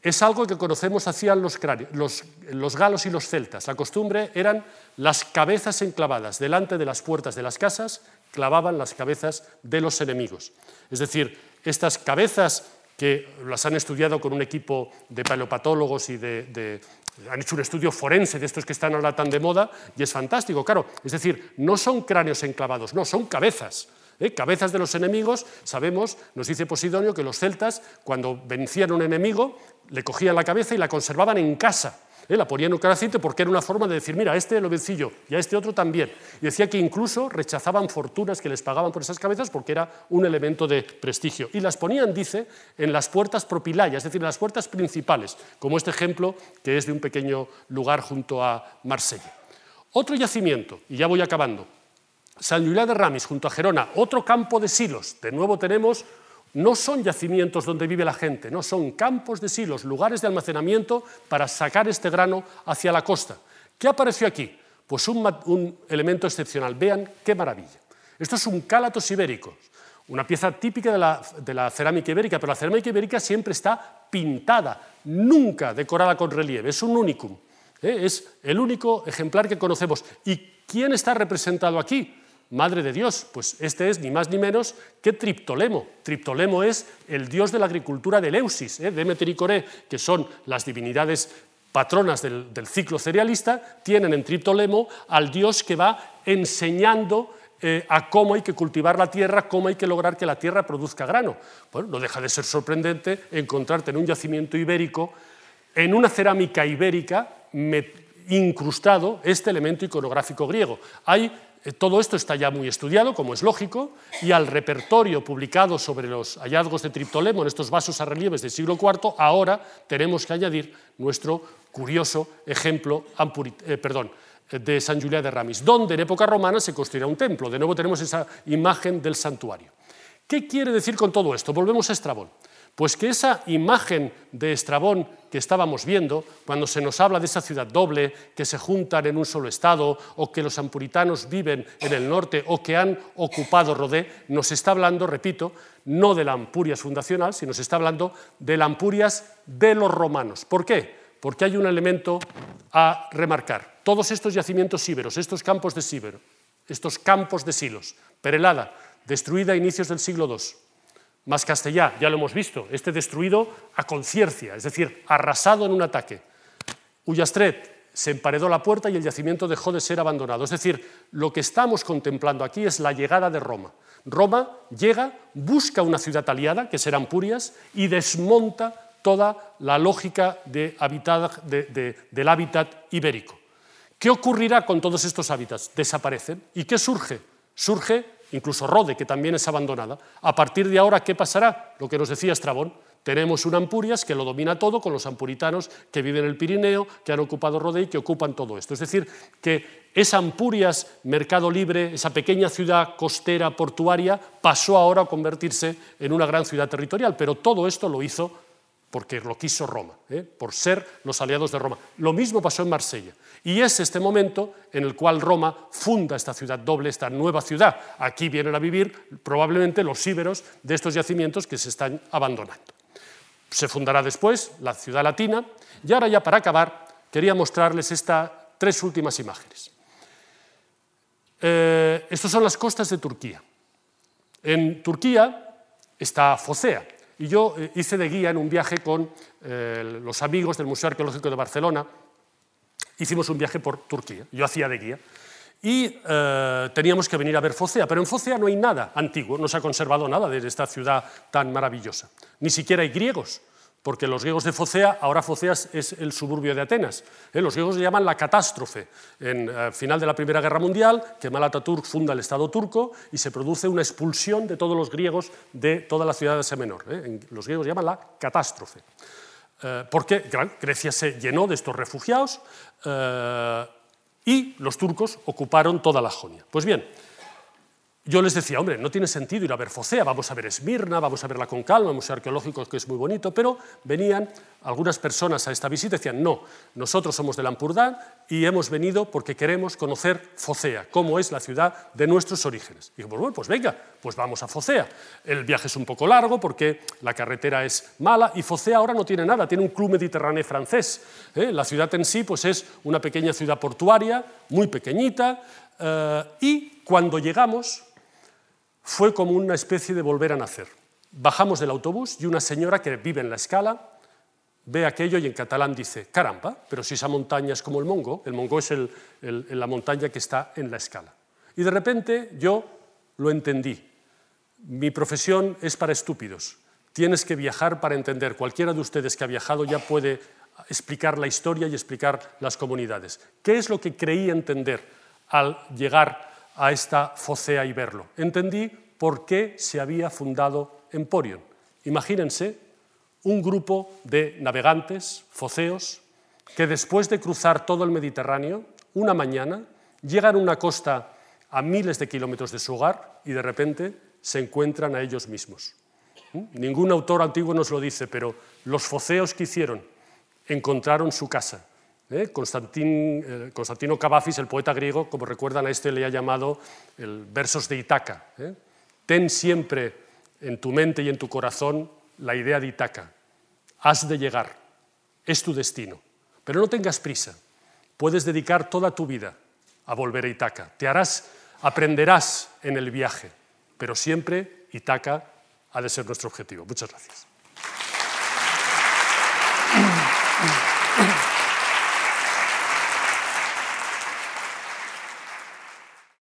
B: Es algo que conocemos hacían los, los, los galos y los celtas. La costumbre eran las cabezas enclavadas delante de las puertas de las casas, clavaban las cabezas de los enemigos. Es decir, estas cabezas que las han estudiado con un equipo de paleopatólogos y de, han hecho un estudio forense de estos que están ahora tan de moda y es fantástico, claro. Es decir, no son cráneos enclavados, no, son cabezas. ¿eh? Cabezas de los enemigos, sabemos, nos dice Posidonio, que los celtas, cuando vencían a un enemigo, le cogían la cabeza y la conservaban en casa. ¿Eh? La ponían en un caracite porque era una forma de decir, mira, este lo vencí yo y a este otro también. Y decía que incluso rechazaban fortunas que les pagaban por esas cabezas porque era un elemento de prestigio. Y las ponían, dice, en las puertas propilayas, es decir, en las puertas principales, como este ejemplo que es de un pequeño lugar junto a Marsella. Otro yacimiento, y ya voy acabando, San Julián de Ramis, junto a Gerona, otro campo de silos. De nuevo tenemos no son yacimientos donde vive la gente, no, son campos de silos, lugares de almacenamiento para sacar este grano hacia la costa. ¿Qué apareció aquí? Pues un, elemento excepcional. Vean qué maravilla. Esto es un cálatos ibérico, una pieza típica de la, de la, cerámica ibérica, pero la cerámica ibérica siempre está pintada, nunca decorada con relieve, es un unicum. ¿eh? Es el único ejemplar que conocemos. ¿Y quién está representado aquí? Madre de Dios, pues este es ni más ni menos que Triptolemo. Triptolemo es el dios de la agricultura de Eleusis, ¿eh? Demeter y Coré, que son las divinidades patronas del, ciclo cerealista, tienen en Triptolemo al dios que va enseñando eh, a cómo hay que cultivar la tierra, cómo hay que lograr que la tierra produzca grano. Bueno, no deja de ser sorprendente encontrarte en un yacimiento ibérico, en una cerámica ibérica, incrustado este elemento iconográfico griego. Hay todo esto está ya muy estudiado, como es lógico, y al repertorio publicado sobre los hallazgos de Triptolemo en estos vasos a relieves del siglo IV, ahora tenemos que añadir nuestro curioso ejemplo eh, perdón, de San Julián de Ramis, donde en época romana se construirá un templo. De nuevo tenemos esa imagen del santuario. ¿Qué quiere decir con todo esto? Volvemos a Estrabón. Pues que esa imagen de Estrabón que estábamos viendo, cuando se nos habla de esa ciudad doble, que se juntan en un solo estado, o que los ampuritanos viven en el norte, o que han ocupado Rodé, nos está hablando, repito, no de la Ampurias fundacional, sino nos está hablando de la Ampurias de los romanos. ¿Por qué? Porque hay un elemento a remarcar. Todos estos yacimientos íberos, estos campos de Síbero, estos campos de Silos, Perelada, destruida a inicios del siglo II, más Castellá, ya lo hemos visto, este destruido a conciencia, es decir, arrasado en un ataque. Ullastret se emparedó la puerta y el yacimiento dejó de ser abandonado. Es decir, lo que estamos contemplando aquí es la llegada de Roma. Roma llega, busca una ciudad aliada, que serán Purias, y desmonta toda la lógica de del hábitat ibérico. ¿Qué ocurrirá con todos estos hábitats? Desaparecen. ¿Y qué surge? Surge incluso Rode, que también es abandonada. A partir de ahora, ¿qué pasará? Lo que nos decía Estrabón. Tenemos un Ampurias que lo domina todo, con los ampuritanos que viven en el Pirineo, que han ocupado Rode y que ocupan todo esto. Es decir, que esa Ampurias, mercado libre, esa pequeña ciudad costera portuaria, pasó ahora a convertirse en una gran ciudad territorial, pero todo esto lo hizo porque lo quiso Roma, ¿eh? por ser los aliados de Roma. Lo mismo pasó en Marsella. Y es este momento en el cual Roma funda esta ciudad doble, esta nueva ciudad. Aquí vienen a vivir probablemente los íberos de estos yacimientos que se están abandonando. Se fundará después la ciudad latina. Y ahora ya para acabar, quería mostrarles estas tres últimas imágenes. Eh, estas son las costas de Turquía. En Turquía está Focea, y yo eh, hice de guía en un viaje con eh, los amigos del Museo Arqueológico de Barcelona. Hicimos un viaje por Turquía, yo hacía de guía. Y eh, teníamos que venir a ver Focea, pero en Focea no hay nada antiguo, no se ha conservado nada de esta ciudad tan maravillosa. Ni siquiera hay griegos porque los griegos de Focea, ahora Focea es el suburbio de Atenas. ¿eh? Los griegos le llaman la catástrofe. En eh, final de la Primera Guerra Mundial, Kemal Atatürk funda el Estado turco y se produce una expulsión de todos los griegos de toda la ciudad de Asia Menor. ¿eh? Los griegos llaman la catástrofe. porque Grecia se llenó de estos refugiados y los turcos ocuparon toda la Jonia. Pues bien, yo les decía, hombre, no tiene sentido ir a ver Focea, vamos a ver Esmirna, vamos a verla con calma, el museo arqueológico que es muy bonito, pero venían algunas personas a esta visita y decían, no, nosotros somos de Lampurdán y hemos venido porque queremos conocer Focea, cómo es la ciudad de nuestros orígenes. Y dijimos, bueno, pues venga, pues vamos a Focea. El viaje es un poco largo porque la carretera es mala y Focea ahora no tiene nada, tiene un club mediterráneo francés. ¿eh? La ciudad en sí pues es una pequeña ciudad portuaria, muy pequeñita, eh, y cuando llegamos fue como una especie de volver a nacer. Bajamos del autobús y una señora que vive en la escala ve aquello y en catalán dice, caramba, pero si esa montaña es como el Mongo, el Mongo es la montaña que está en la escala. Y de repente yo lo entendí. Mi profesión es para estúpidos. Tienes que viajar para entender. Cualquiera de ustedes que ha viajado ya puede explicar la historia y explicar las comunidades. ¿Qué es lo que creí entender al llegar a esta focea y verlo. Entendí por qué se había fundado Emporion. Imagínense un grupo de navegantes, foceos, que después de cruzar todo el Mediterráneo, una mañana, llegan a una costa a miles de kilómetros de su hogar y de repente se encuentran a ellos mismos. ¿Mm? Ningún autor antiguo nos lo dice, pero los foceos que hicieron encontraron su casa ¿Eh? Constantin, eh, Constantino Cavafis, el poeta griego, como recuerdan a este le ha llamado el versos de Itaca. ¿eh? Ten siempre en tu mente y en tu corazón la idea de Itaca. Has de llegar, es tu destino. Pero no tengas prisa, puedes dedicar toda tu vida a volver a Itaca. Te harás, aprenderás en el viaje, pero siempre Itaca ha de ser nuestro objetivo. Muchas gracias.